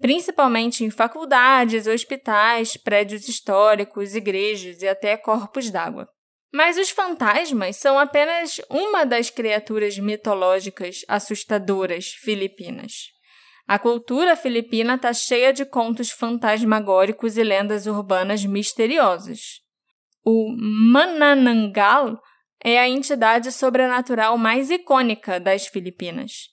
[SPEAKER 1] principalmente em faculdades, hospitais, prédios históricos, igrejas e até corpos d'água. Mas os fantasmas são apenas uma das criaturas mitológicas assustadoras filipinas. A cultura filipina está cheia de contos fantasmagóricos e lendas urbanas misteriosas. O Manananggal é a entidade sobrenatural mais icônica das Filipinas.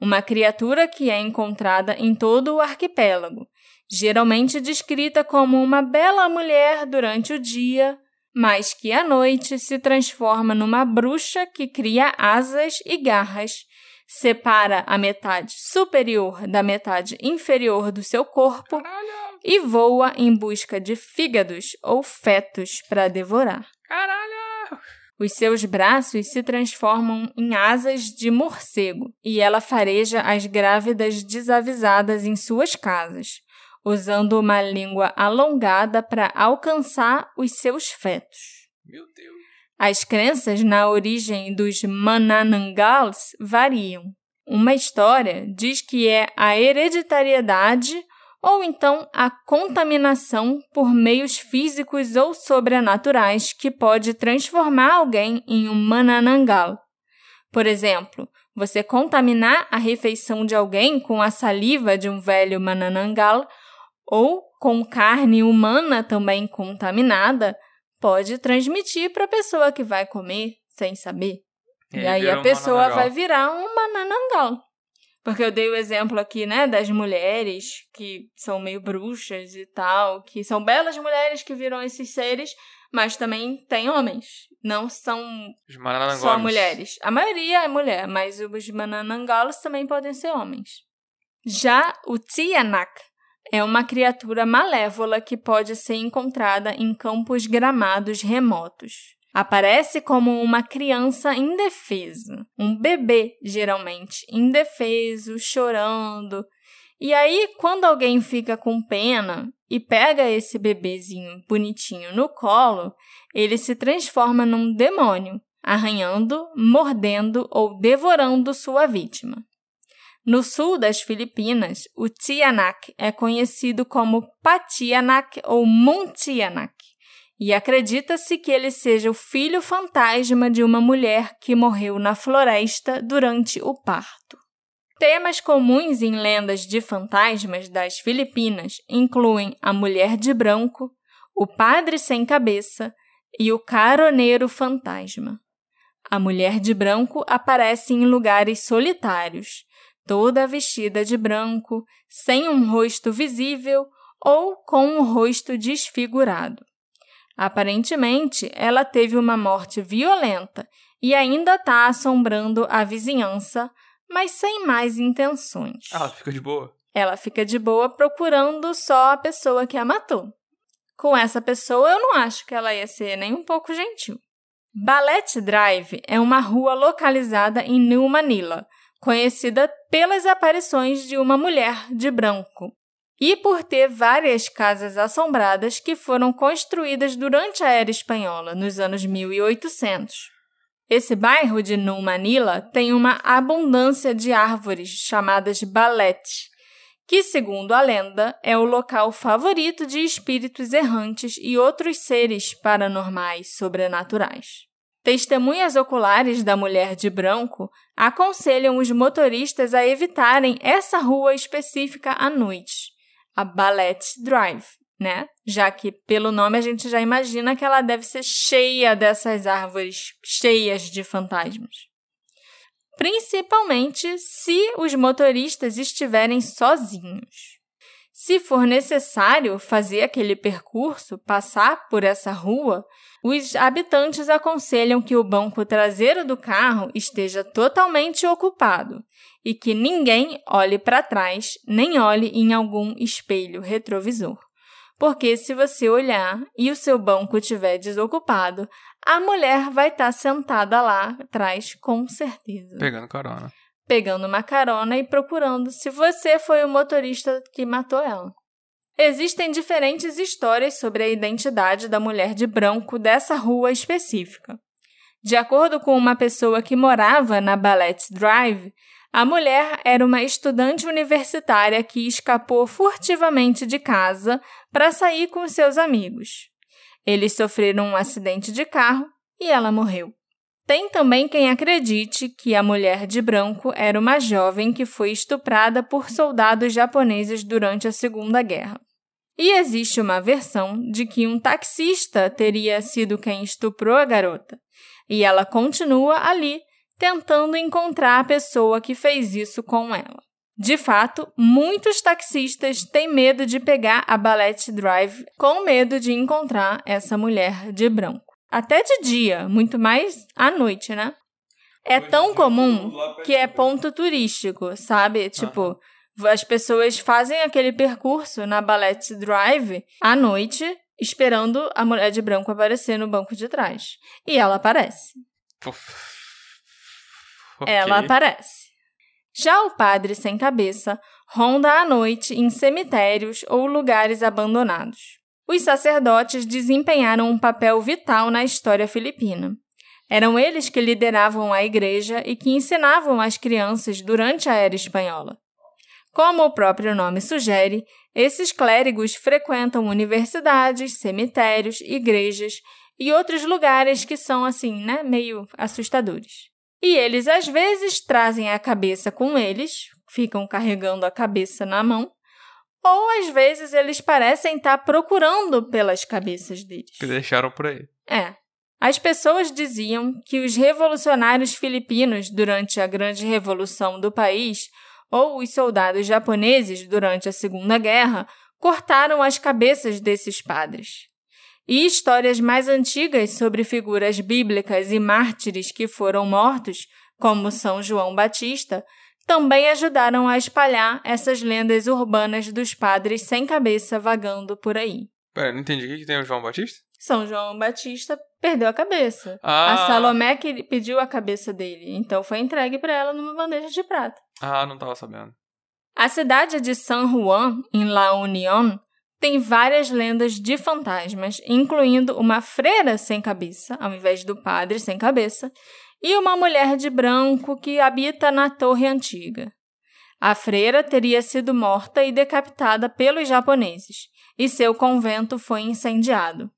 [SPEAKER 1] Uma criatura que é encontrada em todo o arquipélago, geralmente descrita como uma bela mulher durante o dia, mas que à noite se transforma numa bruxa que cria asas e garras, separa a metade superior da metade inferior do seu corpo
[SPEAKER 2] Caralho!
[SPEAKER 1] e voa em busca de fígados ou fetos para devorar.
[SPEAKER 2] Caralho!
[SPEAKER 1] Os seus braços se transformam em asas de morcego e ela fareja as grávidas desavisadas em suas casas, usando uma língua alongada para alcançar os seus fetos.
[SPEAKER 2] Meu Deus.
[SPEAKER 1] As crenças na origem dos Mananangals variam. Uma história diz que é a hereditariedade ou então a contaminação por meios físicos ou sobrenaturais que pode transformar alguém em um Mananangal. Por exemplo, você contaminar a refeição de alguém com a saliva de um velho Mananangal ou com carne humana também contaminada pode transmitir para a pessoa que vai comer sem saber. E, e aí a pessoa vai virar um Mananangal. Porque eu dei o exemplo aqui, né, das mulheres que são meio bruxas e tal, que são belas mulheres que viram esses seres, mas também tem homens. Não são só mulheres. A maioria é mulher, mas os Mananangalos também podem ser homens. Já o Tianak é uma criatura malévola que pode ser encontrada em campos gramados remotos. Aparece como uma criança indefesa, um bebê, geralmente, indefeso, chorando. E aí, quando alguém fica com pena e pega esse bebezinho bonitinho no colo, ele se transforma num demônio, arranhando, mordendo ou devorando sua vítima. No sul das Filipinas, o Tianak é conhecido como Patianak ou Muntianak e acredita-se que ele seja o filho fantasma de uma mulher que morreu na floresta durante o parto. Temas comuns em lendas de fantasmas das Filipinas incluem a mulher de branco, o padre sem cabeça e o caroneiro fantasma. A mulher de branco aparece em lugares solitários, toda vestida de branco, sem um rosto visível ou com um rosto desfigurado. Aparentemente, ela teve uma morte violenta e ainda está assombrando a vizinhança, mas sem mais intenções.
[SPEAKER 2] Ela fica de boa.
[SPEAKER 1] Ela fica de boa procurando só a pessoa que a matou. Com essa pessoa, eu não acho que ela ia ser nem um pouco gentil. Ballet Drive é uma rua localizada em New Manila, conhecida pelas aparições de uma mulher de branco, e por ter várias casas assombradas que foram construídas durante a era espanhola, nos anos 1800. Esse bairro de New Manila tem uma abundância de árvores chamadas balete, que, segundo a lenda, é o local favorito de espíritos errantes e outros seres paranormais sobrenaturais. Testemunhas oculares da mulher de branco aconselham os motoristas a evitarem essa rua específica à noite a Ballet Drive, né? Já que pelo nome a gente já imagina que ela deve ser cheia dessas árvores cheias de fantasmas. Principalmente se os motoristas estiverem sozinhos. Se for necessário fazer aquele percurso, passar por essa rua, os habitantes aconselham que o banco traseiro do carro esteja totalmente ocupado e que ninguém olhe para trás nem olhe em algum espelho retrovisor. Porque se você olhar e o seu banco estiver desocupado, a mulher vai estar tá sentada lá atrás com certeza.
[SPEAKER 2] Pegando carona.
[SPEAKER 1] Pegando uma carona e procurando se você foi o motorista que matou ela. Existem diferentes histórias sobre a identidade da mulher de branco dessa rua específica. De acordo com uma pessoa que morava na Ballet Drive, a mulher era uma estudante universitária que escapou furtivamente de casa para sair com seus amigos. Eles sofreram um acidente de carro e ela morreu. Tem também quem acredite que a mulher de branco era uma jovem que foi estuprada por soldados japoneses durante a Segunda Guerra. E existe uma versão de que um taxista teria sido quem estuprou a garota, e ela continua ali tentando encontrar a pessoa que fez isso com ela. De fato, muitos taxistas têm medo de pegar a Ballet Drive com medo de encontrar essa mulher de branco. Até de dia, muito mais à noite, né? É tão comum que é ponto turístico, sabe? Tipo, as pessoas fazem aquele percurso na Ballet Drive à noite esperando a mulher de branco aparecer no banco de trás. E ela aparece.
[SPEAKER 2] Okay.
[SPEAKER 1] Ela aparece. Já o padre sem cabeça ronda à noite em cemitérios ou lugares abandonados. Os sacerdotes desempenharam um papel vital na história filipina. Eram eles que lideravam a igreja e que ensinavam as crianças durante a era espanhola. Como o próprio nome sugere, esses clérigos frequentam universidades, cemitérios, igrejas e outros lugares que são assim, né, meio assustadores. E eles às vezes trazem a cabeça com eles, ficam carregando a cabeça na mão, ou às vezes eles parecem estar procurando pelas cabeças deles.
[SPEAKER 2] Que deixaram por aí.
[SPEAKER 1] É. As pessoas diziam que os revolucionários filipinos, durante a grande revolução do país, ou os soldados japoneses, durante a Segunda Guerra, cortaram as cabeças desses padres. E histórias mais antigas sobre figuras bíblicas e mártires que foram mortos, como São João Batista, também ajudaram a espalhar essas lendas urbanas dos padres sem cabeça vagando por aí.
[SPEAKER 2] Pera, não entendi. O que, que tem o João Batista?
[SPEAKER 1] São João Batista perdeu a cabeça.
[SPEAKER 2] Ah.
[SPEAKER 1] A Salomé que pediu a cabeça dele, então foi entregue para ela numa bandeja de prata.
[SPEAKER 2] Ah, não tava sabendo.
[SPEAKER 1] A cidade de San Juan, em La Unión, tem várias lendas de fantasmas, incluindo uma freira sem cabeça, ao invés do padre sem cabeça, e uma mulher de branco que habita na torre antiga. A freira teria sido morta e decapitada pelos japoneses, e seu convento foi incendiado.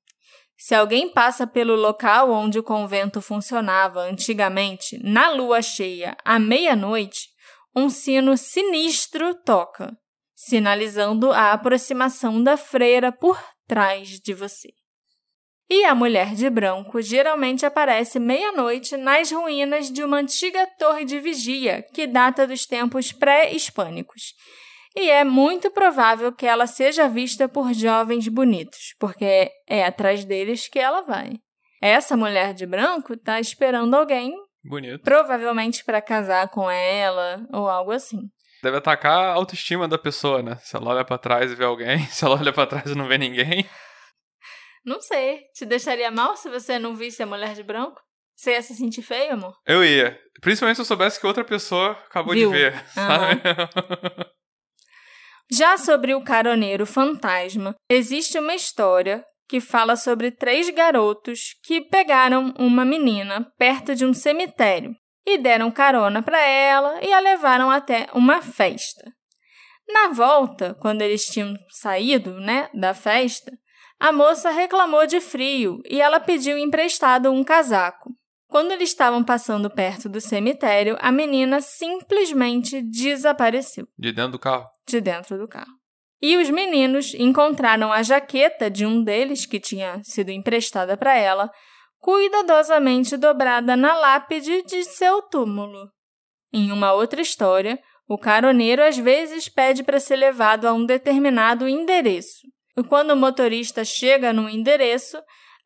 [SPEAKER 1] Se alguém passa pelo local onde o convento funcionava antigamente, na lua cheia, à meia-noite, um sino sinistro toca, sinalizando a aproximação da freira por trás de você. E a mulher de branco geralmente aparece meia-noite nas ruínas de uma antiga torre de vigia que data dos tempos pré-hispânicos e é muito provável que ela seja vista por jovens bonitos, porque é atrás deles que ela vai. Essa mulher de branco está esperando alguém,
[SPEAKER 2] Bonito.
[SPEAKER 1] provavelmente para casar com ela ou algo assim.
[SPEAKER 2] Deve atacar a autoestima da pessoa, né? Se ela olha pra trás e vê alguém, se ela olha pra trás e não vê ninguém.
[SPEAKER 1] Não sei, te deixaria mal se você não visse a mulher de branco? Você ia se sentir feio, amor?
[SPEAKER 2] Eu ia. Principalmente se eu soubesse que outra pessoa acabou
[SPEAKER 1] Viu.
[SPEAKER 2] de ver, sabe?
[SPEAKER 1] Já sobre o caroneiro fantasma, existe uma história que fala sobre três garotos que pegaram uma menina perto de um cemitério e deram carona para ela e a levaram até uma festa. Na volta, quando eles tinham saído, né, da festa, a moça reclamou de frio e ela pediu emprestado um casaco. Quando eles estavam passando perto do cemitério, a menina simplesmente desapareceu
[SPEAKER 2] De dentro do carro.
[SPEAKER 1] de dentro do carro. E os meninos encontraram a jaqueta de um deles, que tinha sido emprestada para ela, cuidadosamente dobrada na lápide de seu túmulo. Em uma outra história, o caroneiro às vezes pede para ser levado a um determinado endereço. E quando o motorista chega no endereço,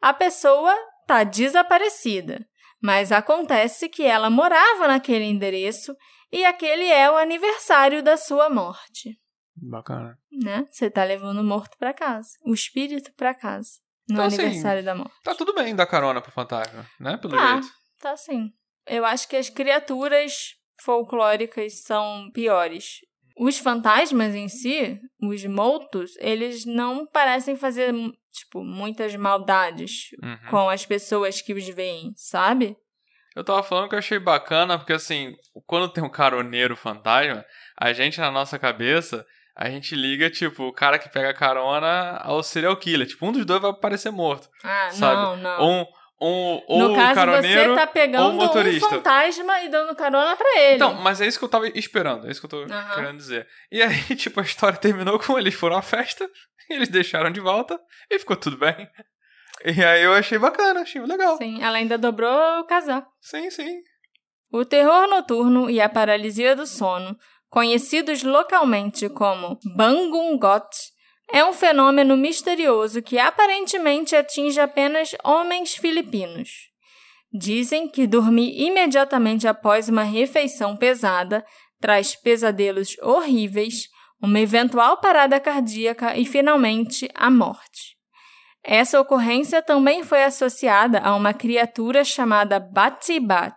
[SPEAKER 1] a pessoa está desaparecida. Mas acontece que ela morava naquele endereço e aquele é o aniversário da sua morte
[SPEAKER 2] Bacana.
[SPEAKER 1] né? Você tá levando o morto pra casa, o espírito pra casa, no
[SPEAKER 2] Então, assim,
[SPEAKER 1] aniversário da morte.
[SPEAKER 2] Tá tudo bem dar carona pro fantasma, né? Pelo
[SPEAKER 1] Tá.
[SPEAKER 2] jeito.
[SPEAKER 1] Tá sim. Eu acho que as criaturas folclóricas são piores. Os fantasmas em si, os mortos, eles não parecem fazer, tipo, muitas maldades
[SPEAKER 2] Uhum.
[SPEAKER 1] com as pessoas que os veem, sabe?
[SPEAKER 2] Eu tava falando que eu achei bacana, porque assim, quando tem um caroneiro fantasma, a gente na nossa cabeça, a gente liga, tipo, o cara que pega carona ao serial killer. Tipo, um dos dois vai parecer morto.
[SPEAKER 1] Ah,
[SPEAKER 2] Sabe?
[SPEAKER 1] não, não.
[SPEAKER 2] Um- ou
[SPEAKER 1] no caso,
[SPEAKER 2] caroneiro.
[SPEAKER 1] você tá pegando um fantasma e dando carona pra ele.
[SPEAKER 2] Então, mas é isso que eu tava esperando, é isso que eu tô
[SPEAKER 1] Aham.
[SPEAKER 2] querendo dizer. E aí, tipo, a história terminou com eles foram à festa, eles deixaram de volta e ficou tudo bem. E aí eu achei bacana, achei legal.
[SPEAKER 1] Sim, ela ainda dobrou o casaco.
[SPEAKER 2] Sim, sim.
[SPEAKER 1] O terror noturno e a paralisia do sono, conhecidos localmente como Bangungot, é um fenômeno misterioso que aparentemente atinge apenas homens filipinos. Dizem que dormir imediatamente após uma refeição pesada traz pesadelos horríveis, uma eventual parada cardíaca e, finalmente, a morte. Essa ocorrência também foi associada a uma criatura chamada Batibat,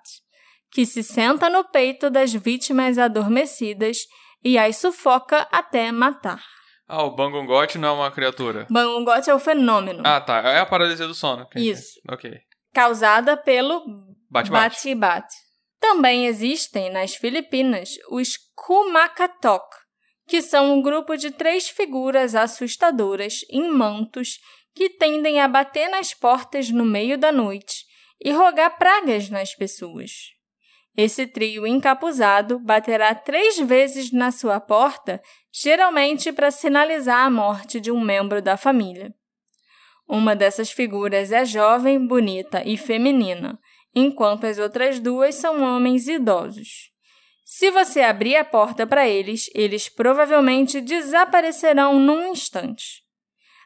[SPEAKER 1] que se senta no peito das vítimas adormecidas e as sufoca até matar.
[SPEAKER 2] Ah, o Bangungot não é uma criatura.
[SPEAKER 1] Bangungot é o fenômeno.
[SPEAKER 2] Ah, tá. É a paralisia do sono.
[SPEAKER 1] Isso.
[SPEAKER 2] Ok.
[SPEAKER 1] Causada pelo
[SPEAKER 2] bate-bate.
[SPEAKER 1] Também existem nas Filipinas os Kumakatok, que são um grupo de três figuras assustadoras em mantos que tendem a bater nas portas no meio da noite e rogar pragas nas pessoas. Esse trio encapuzado baterá três vezes na sua porta, geralmente para sinalizar a morte de um membro da família. Uma dessas figuras é jovem, bonita e feminina, enquanto as outras duas são homens idosos. Se você abrir a porta para eles, eles provavelmente desaparecerão num instante.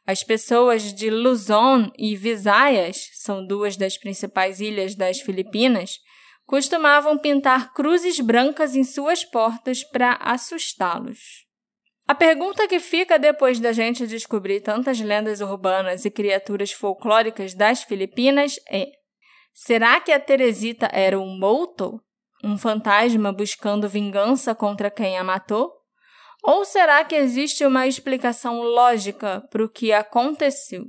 [SPEAKER 1] As pessoas de Luzon e Visayas, são duas das principais ilhas das Filipinas, costumavam pintar cruzes brancas em suas portas para assustá-los. A pergunta que fica depois da gente descobrir tantas lendas urbanas e criaturas folclóricas das Filipinas é: será que a Teresita era um Mouto? Um fantasma buscando vingança contra quem a matou? Ou será que existe uma explicação lógica para o que aconteceu?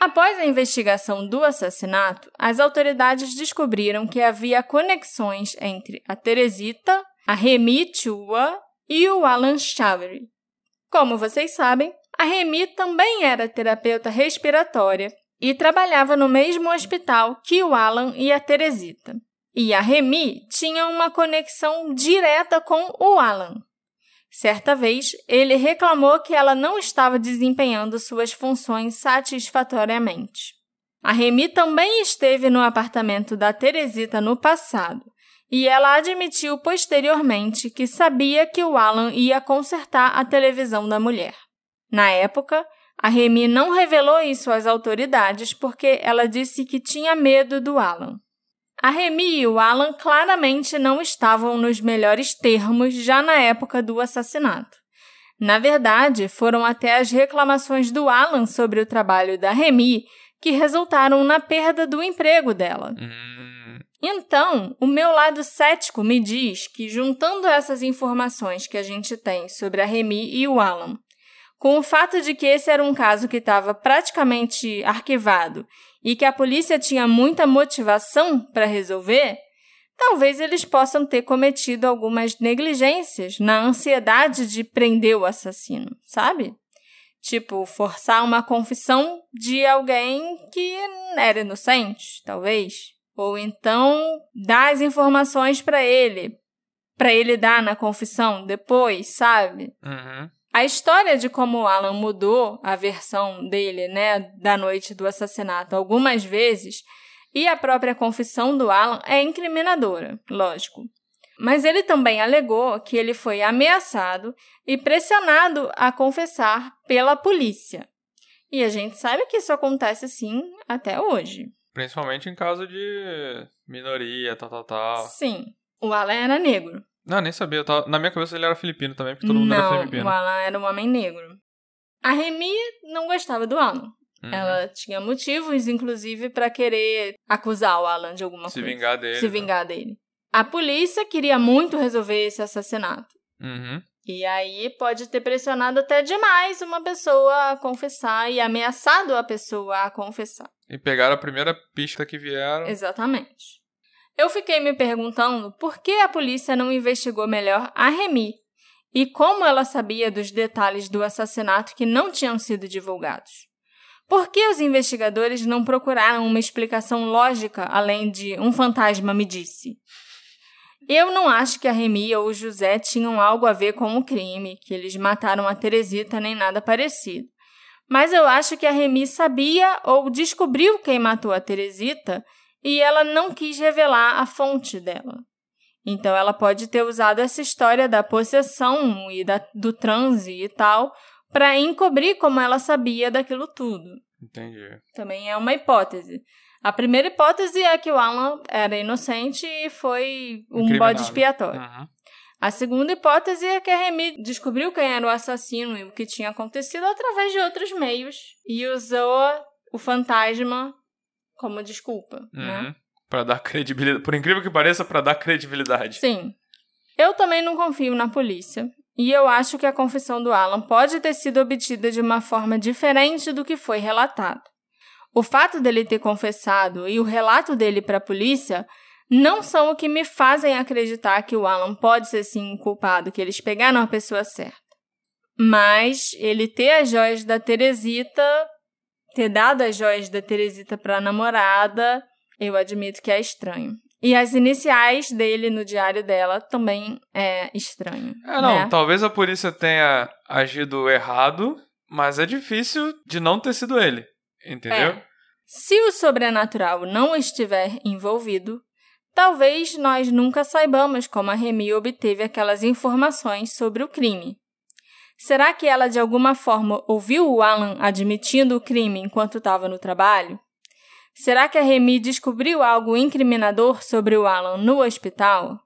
[SPEAKER 1] Após a investigação do assassinato, as autoridades descobriram que havia conexões entre a Teresita, a Remy Chua e o Alan Chavery. Como vocês sabem, a Remy também era terapeuta respiratória e trabalhava no mesmo hospital que o Alan e a Teresita. E a Remy tinha uma conexão direta com o Alan. Certa vez, ele reclamou que ela não estava desempenhando suas funções satisfatoriamente. A Remy também esteve no apartamento da Teresita no passado, e ela admitiu posteriormente que sabia que o Alan ia consertar a televisão da mulher. Na época, a Remy não revelou isso às autoridades porque ela disse que tinha medo do Alan. A Remy e o Alan claramente não estavam nos melhores termos já na época do assassinato. Na verdade, foram até as reclamações do Alan sobre o trabalho da Remy que resultaram na perda do emprego dela.
[SPEAKER 2] Hum,
[SPEAKER 1] Então, o meu lado cético me diz que, juntando essas informações que a gente tem sobre a Remy e o Alan, com o fato de que esse era um caso que estava praticamente arquivado e que a polícia tinha muita motivação para resolver, talvez eles possam ter cometido algumas negligências na ansiedade de prender o assassino, sabe? Tipo, forçar uma confissão de alguém que era inocente, talvez. Ou então dar as informações para ele, para ele dar na confissão depois, sabe?
[SPEAKER 2] uhum.
[SPEAKER 1] A história de como o Alan mudou a versão dele, né, da noite do assassinato algumas vezes, e a própria confissão do Alan é incriminadora, lógico. Mas ele também alegou que ele foi ameaçado e pressionado a confessar pela polícia. E a gente sabe que isso acontece sim até hoje.
[SPEAKER 2] Principalmente em caso de minoria, tal, tal, tal.
[SPEAKER 1] Sim, o Alan era negro.
[SPEAKER 2] Não, nem sabia. eu tava- Na minha cabeça ele era filipino também, porque todo mundo
[SPEAKER 1] não,
[SPEAKER 2] era filipino.
[SPEAKER 1] o Alan era um homem negro. A Remy não gostava do Alan.
[SPEAKER 2] Uhum.
[SPEAKER 1] Ela tinha motivos, inclusive, para querer acusar o Alan de alguma
[SPEAKER 2] Se
[SPEAKER 1] coisa.
[SPEAKER 2] vingar dele.
[SPEAKER 1] Se
[SPEAKER 2] né?
[SPEAKER 1] vingar dele. A polícia queria muito resolver esse assassinato.
[SPEAKER 2] Uhum.
[SPEAKER 1] E aí pode ter pressionado até demais uma pessoa a confessar e ameaçado a pessoa a confessar.
[SPEAKER 2] E pegaram a primeira pista que vieram.
[SPEAKER 1] Exatamente. Eu fiquei me perguntando por que a polícia não investigou melhor a Remy e como ela sabia dos detalhes do assassinato que não tinham sido divulgados. Por que os investigadores não procuraram uma explicação lógica além de um fantasma me disse? Eu não acho que a Remy ou o José tinham algo a ver com o crime, que eles mataram a Teresita nem nada parecido. Mas eu acho que a Remy sabia ou descobriu quem matou a Teresita e ela não quis revelar a fonte dela. Então ela pode ter usado essa história da possessão e da, do transe e tal para encobrir como ela sabia daquilo tudo.
[SPEAKER 2] Entendi.
[SPEAKER 1] Também é uma hipótese. A primeira hipótese é que o Alan era inocente e foi um bode expiatório.
[SPEAKER 2] Uhum.
[SPEAKER 1] A segunda hipótese é que a Remy descobriu quem era o assassino e o que tinha acontecido através de outros meios e usou o fantasma como desculpa, né?
[SPEAKER 2] Uhum. né? Para dar credibilidade. Por incrível que pareça, para dar credibilidade.
[SPEAKER 1] Sim. Eu também não confio na polícia. E eu acho que a confissão do Alan pode ter sido obtida de uma forma diferente do que foi relatado. O fato dele ter confessado e o relato dele para a polícia não são o que me fazem acreditar que o Alan pode ser sim culpado, que eles pegaram a pessoa certa. Mas ele ter as joias da Teresita, ter dado as joias da Teresita para a namorada, eu admito que é estranho. E as iniciais dele no diário dela também é estranho.
[SPEAKER 2] É, não,
[SPEAKER 1] né?
[SPEAKER 2] talvez a polícia tenha agido errado, mas é difícil de não ter sido ele. Entendeu? É.
[SPEAKER 1] Se o sobrenatural não estiver envolvido, talvez nós nunca saibamos como a Remy obteve aquelas informações sobre o crime. Será que ela de alguma forma ouviu o Alan admitindo o crime enquanto estava no trabalho? Será que a Remy descobriu algo incriminador sobre o Alan no hospital?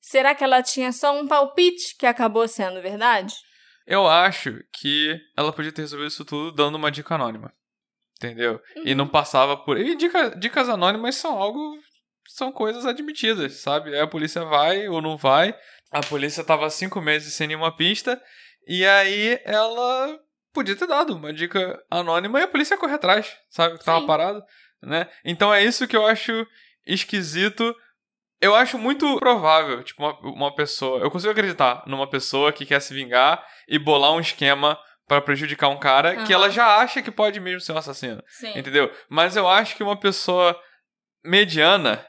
[SPEAKER 1] Será que ela tinha só um palpite que acabou sendo verdade?
[SPEAKER 2] Eu acho que ela podia ter resolvido isso tudo dando uma dica anônima. Entendeu? Uhum. E não passava por. E dica, dicas anônimas são algo. São coisas admitidas, sabe? Aí a polícia vai ou não vai. A polícia tava cinco meses sem nenhuma pista. E aí ela podia ter dado uma dica anônima e a polícia corre atrás, sabe? Que tava Sim. parado né? Então é isso que eu acho esquisito. Eu acho muito provável, tipo, uma, uma pessoa. Eu consigo acreditar numa pessoa que quer se vingar e bolar um esquema para prejudicar um cara uhum. que ela já acha que pode mesmo ser um assassino. Sim. Entendeu? Mas eu acho que uma pessoa mediana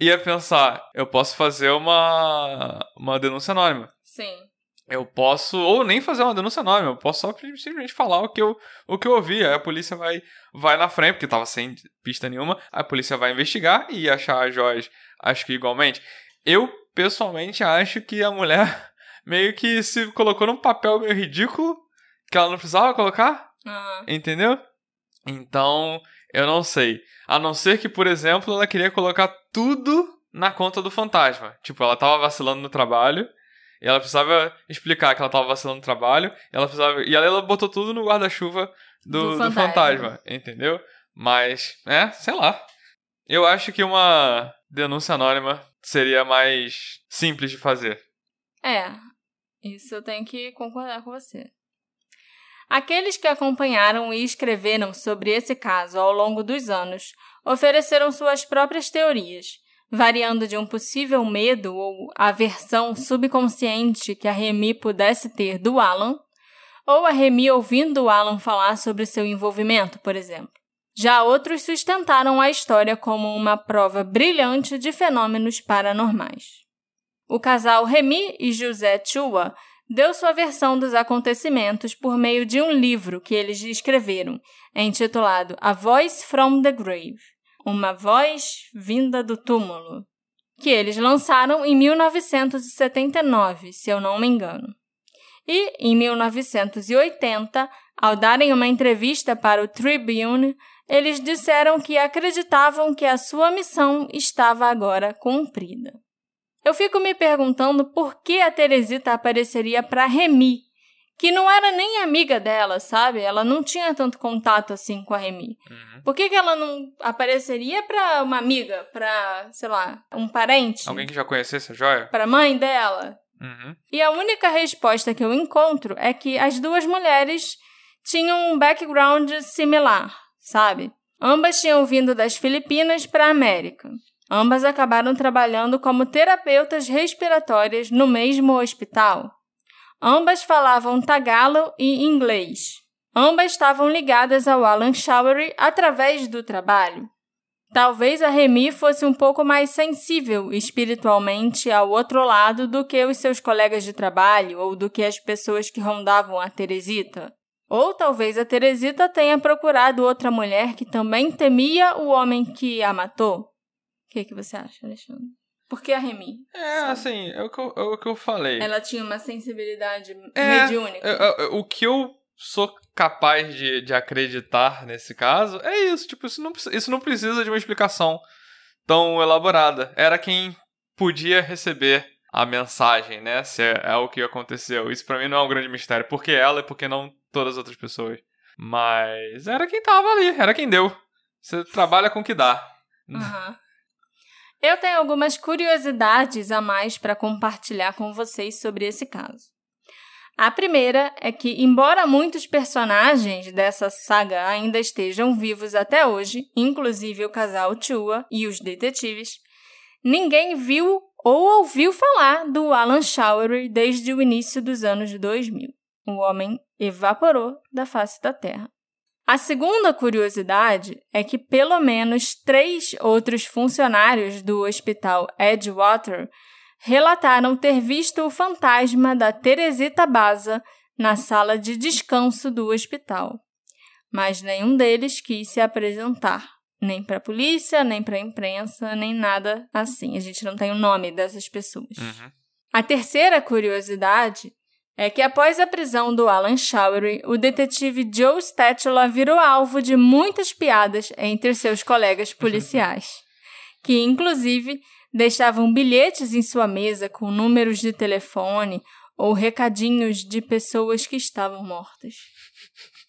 [SPEAKER 2] ia pensar, eu posso fazer uma uma denúncia anônima.
[SPEAKER 1] Sim
[SPEAKER 2] eu posso, ou nem fazer uma denúncia anônima, eu posso só simplesmente falar o que eu, o que eu ouvi. Aí a polícia vai, vai na frente, porque tava sem pista nenhuma, a polícia vai investigar e achar as joias, acho que igualmente. Eu, pessoalmente, acho que a mulher meio que se colocou num papel meio ridículo, que ela não precisava colocar, uhum. entendeu? Então, eu não sei. A não ser que, por exemplo, ela queria colocar tudo na conta do fantasma. Tipo, ela tava vacilando no trabalho, ela precisava explicar que ela tava vacilando no trabalho. Ela precisava... E ela botou tudo no guarda-chuva do, do, fantasma. do, fantasma. entendeu? Mas, é, sei lá. Eu acho que uma denúncia anônima seria mais simples de fazer.
[SPEAKER 1] É, isso eu tenho que concordar com você. Aqueles que acompanharam e escreveram sobre esse caso ao longo dos anos ofereceram suas próprias teorias variando de um possível medo ou aversão subconsciente que a Remy pudesse ter do Alan, ou a Remy ouvindo o Alan falar sobre seu envolvimento, por exemplo. Já outros sustentaram a história como uma prova brilhante de fenômenos paranormais. O casal Remy e José Chua deu sua versão dos acontecimentos por meio de um livro que eles escreveram, intitulado A Voice from the Grave uma voz vinda do túmulo, que eles lançaram em 1979, se eu não me engano. E, em 1980, ao darem uma entrevista para o Tribune, eles disseram que acreditavam que a sua missão estava agora cumprida. Eu fico me perguntando por que a Teresita apareceria para Remy que não era nem amiga dela, sabe? Ela não tinha tanto contato assim com a Remy. Uhum. Por que, que ela não apareceria pra uma amiga, pra, sei lá, um parente?
[SPEAKER 2] Alguém que já conhecesse a joia?
[SPEAKER 1] Pra mãe dela?
[SPEAKER 2] Uhum.
[SPEAKER 1] E a única resposta que eu encontro é que as duas mulheres tinham um background similar, sabe? Ambas tinham vindo das Filipinas para a América. Ambas acabaram trabalhando como terapeutas respiratórias no mesmo hospital. Ambas falavam tagalo e inglês. Ambas estavam ligadas ao Alan Showery através do trabalho. Talvez a Remy fosse um pouco mais sensível espiritualmente ao outro lado do que os seus colegas de trabalho ou do que as pessoas que rondavam a Teresita. Ou talvez a Teresita tenha procurado outra mulher que também temia o homem que a matou. O que, que você acha, Alexandre? Por que a Remy?
[SPEAKER 2] É, sabe? assim, é o, que eu, é o que eu falei.
[SPEAKER 1] Ela tinha uma sensibilidade é, mediúnica. É,
[SPEAKER 2] é, o que eu sou capaz de, de acreditar nesse caso é isso. Tipo, isso não, isso não precisa de uma explicação tão elaborada. Era quem podia receber a mensagem, né? Se é, é o que aconteceu. Isso para mim não é um grande mistério. Por que ela e por que não todas as outras pessoas? Mas era quem tava ali, era quem deu. Você trabalha com o que dá.
[SPEAKER 1] Uhum. Eu tenho algumas curiosidades a mais para compartilhar com vocês sobre esse caso. A primeira é que, embora muitos personagens dessa saga ainda estejam vivos até hoje, inclusive o casal Chua e os detetives, ninguém viu ou ouviu falar do Alan Showery desde o início dos anos 2000. O homem evaporou da face da Terra. A segunda curiosidade é que pelo menos três outros funcionários do hospital Edgewater relataram ter visto o fantasma da Teresita Baza na sala de descanso do hospital. Mas nenhum deles quis se apresentar, nem para a polícia, nem para a imprensa, nem nada assim. A gente não tem o nome dessas pessoas.
[SPEAKER 2] Uhum.
[SPEAKER 1] A terceira curiosidade é que após a prisão do Alan Showery, o detetive Joe Statula virou alvo de muitas piadas entre seus colegas policiais, que inclusive deixavam bilhetes em sua mesa com números de telefone ou recadinhos de pessoas que estavam mortas.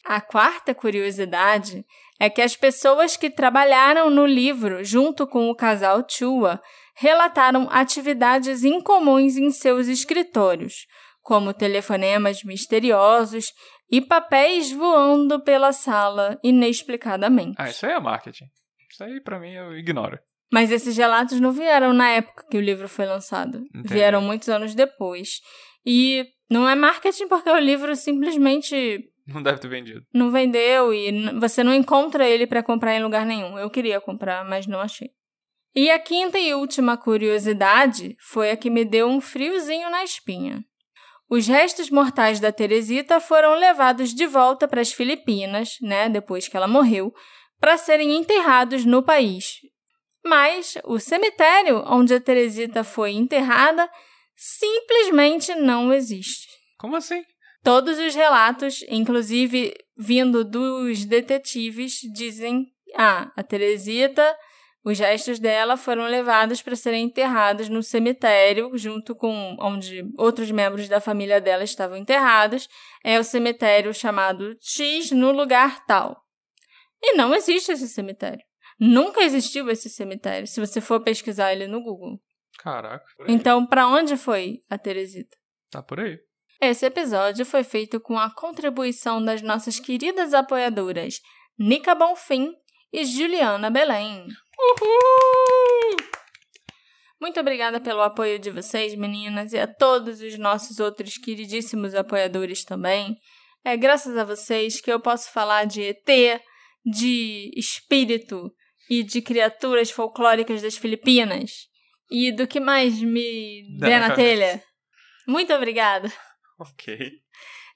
[SPEAKER 1] A quarta curiosidade é que as pessoas que trabalharam no livro junto com o casal Chua relataram atividades incomuns em seus escritórios, como telefonemas misteriosos e papéis voando pela sala inexplicadamente.
[SPEAKER 2] Ah, isso aí é marketing. Isso aí, para mim, eu ignoro.
[SPEAKER 1] Mas esses relatos não vieram na época que o livro foi lançado.
[SPEAKER 2] Entendi.
[SPEAKER 1] Vieram muitos anos depois. E não é marketing porque o livro simplesmente
[SPEAKER 2] Não deve ter vendido.
[SPEAKER 1] não vendeu e você não encontra ele para comprar em lugar nenhum. Eu queria comprar, mas não achei. E a quinta e última curiosidade foi a que me deu um friozinho na espinha. Os restos mortais da Teresita foram levados de volta para as Filipinas, né, depois que ela morreu, para serem enterrados no país. Mas o cemitério onde a Teresita foi enterrada simplesmente não existe.
[SPEAKER 2] Como assim?
[SPEAKER 1] Todos os relatos, inclusive vindo dos detetives, dizem: ah, a Teresita, os restos dela foram levados para serem enterrados no cemitério, junto com onde outros membros da família dela estavam enterrados. É o cemitério chamado X no lugar tal. E não existe esse cemitério. Nunca existiu esse cemitério, se você for pesquisar ele no Google.
[SPEAKER 2] Caraca.
[SPEAKER 1] Então, para onde foi a Teresita?
[SPEAKER 2] Tá por aí.
[SPEAKER 1] Esse episódio foi feito com a contribuição das nossas queridas apoiadoras Nica Bonfim e Juliana Belém.
[SPEAKER 2] Uhul!
[SPEAKER 1] Muito obrigada pelo apoio de vocês, meninas, e a todos os nossos outros queridíssimos apoiadores também. É graças a vocês que eu posso falar de ET, de espírito e de criaturas folclóricas das Filipinas. E do que mais me der na telha. Muito obrigada.
[SPEAKER 2] Ok.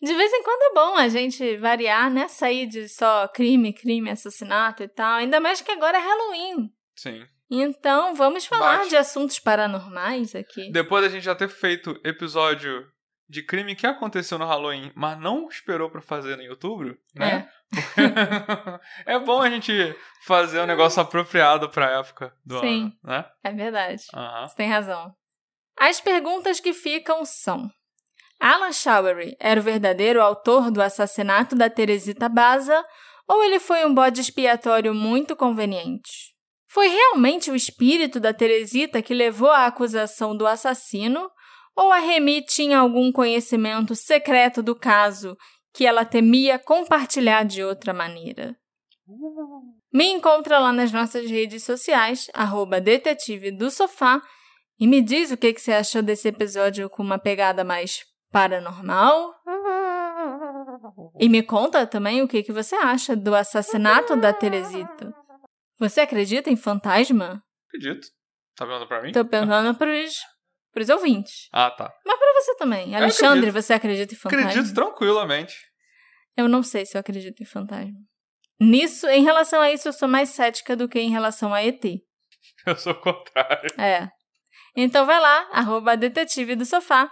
[SPEAKER 1] De vez em quando é bom a gente variar, né? Sair de só crime, crime, assassinato e tal. Ainda mais que agora é Halloween.
[SPEAKER 2] Sim.
[SPEAKER 1] Então, vamos falar
[SPEAKER 2] Bate.
[SPEAKER 1] de assuntos paranormais aqui.
[SPEAKER 2] Depois da gente já ter feito episódio de crime que aconteceu no Halloween, mas não esperou pra fazer em outubro, né? É. bom a gente fazer um negócio apropriado pra época do
[SPEAKER 1] Sim.
[SPEAKER 2] ano, né?
[SPEAKER 1] É, é verdade.
[SPEAKER 2] Aham.
[SPEAKER 1] Você tem razão. As perguntas que ficam são: Alan Showery era o verdadeiro autor do assassinato da Teresita Baza ou ele foi um bode expiatório muito conveniente? Foi realmente o espírito da Teresita que levou à acusação do assassino ou a Remy tinha algum conhecimento secreto do caso que ela temia compartilhar de outra maneira? Me encontra lá nas nossas redes sociais, arroba detetive do sofá, e me diz o que, que você achou desse episódio com uma pegada mais paranormal. E me conta também o que, que você acha do assassinato da Teresita. Você acredita em fantasma?
[SPEAKER 2] Acredito. Tá vendo pra mim?
[SPEAKER 1] Tô perguntando pros, pros ouvintes.
[SPEAKER 2] Ah, tá.
[SPEAKER 1] Mas pra você também. Alexandre, você acredita em fantasma?
[SPEAKER 2] Acredito tranquilamente.
[SPEAKER 1] Eu não sei se eu acredito em fantasma. Nisso, em relação a isso, eu sou mais cética do que em relação a ET.
[SPEAKER 2] Eu sou o contrário.
[SPEAKER 1] É. Então vai lá, arroba detetive do sofá,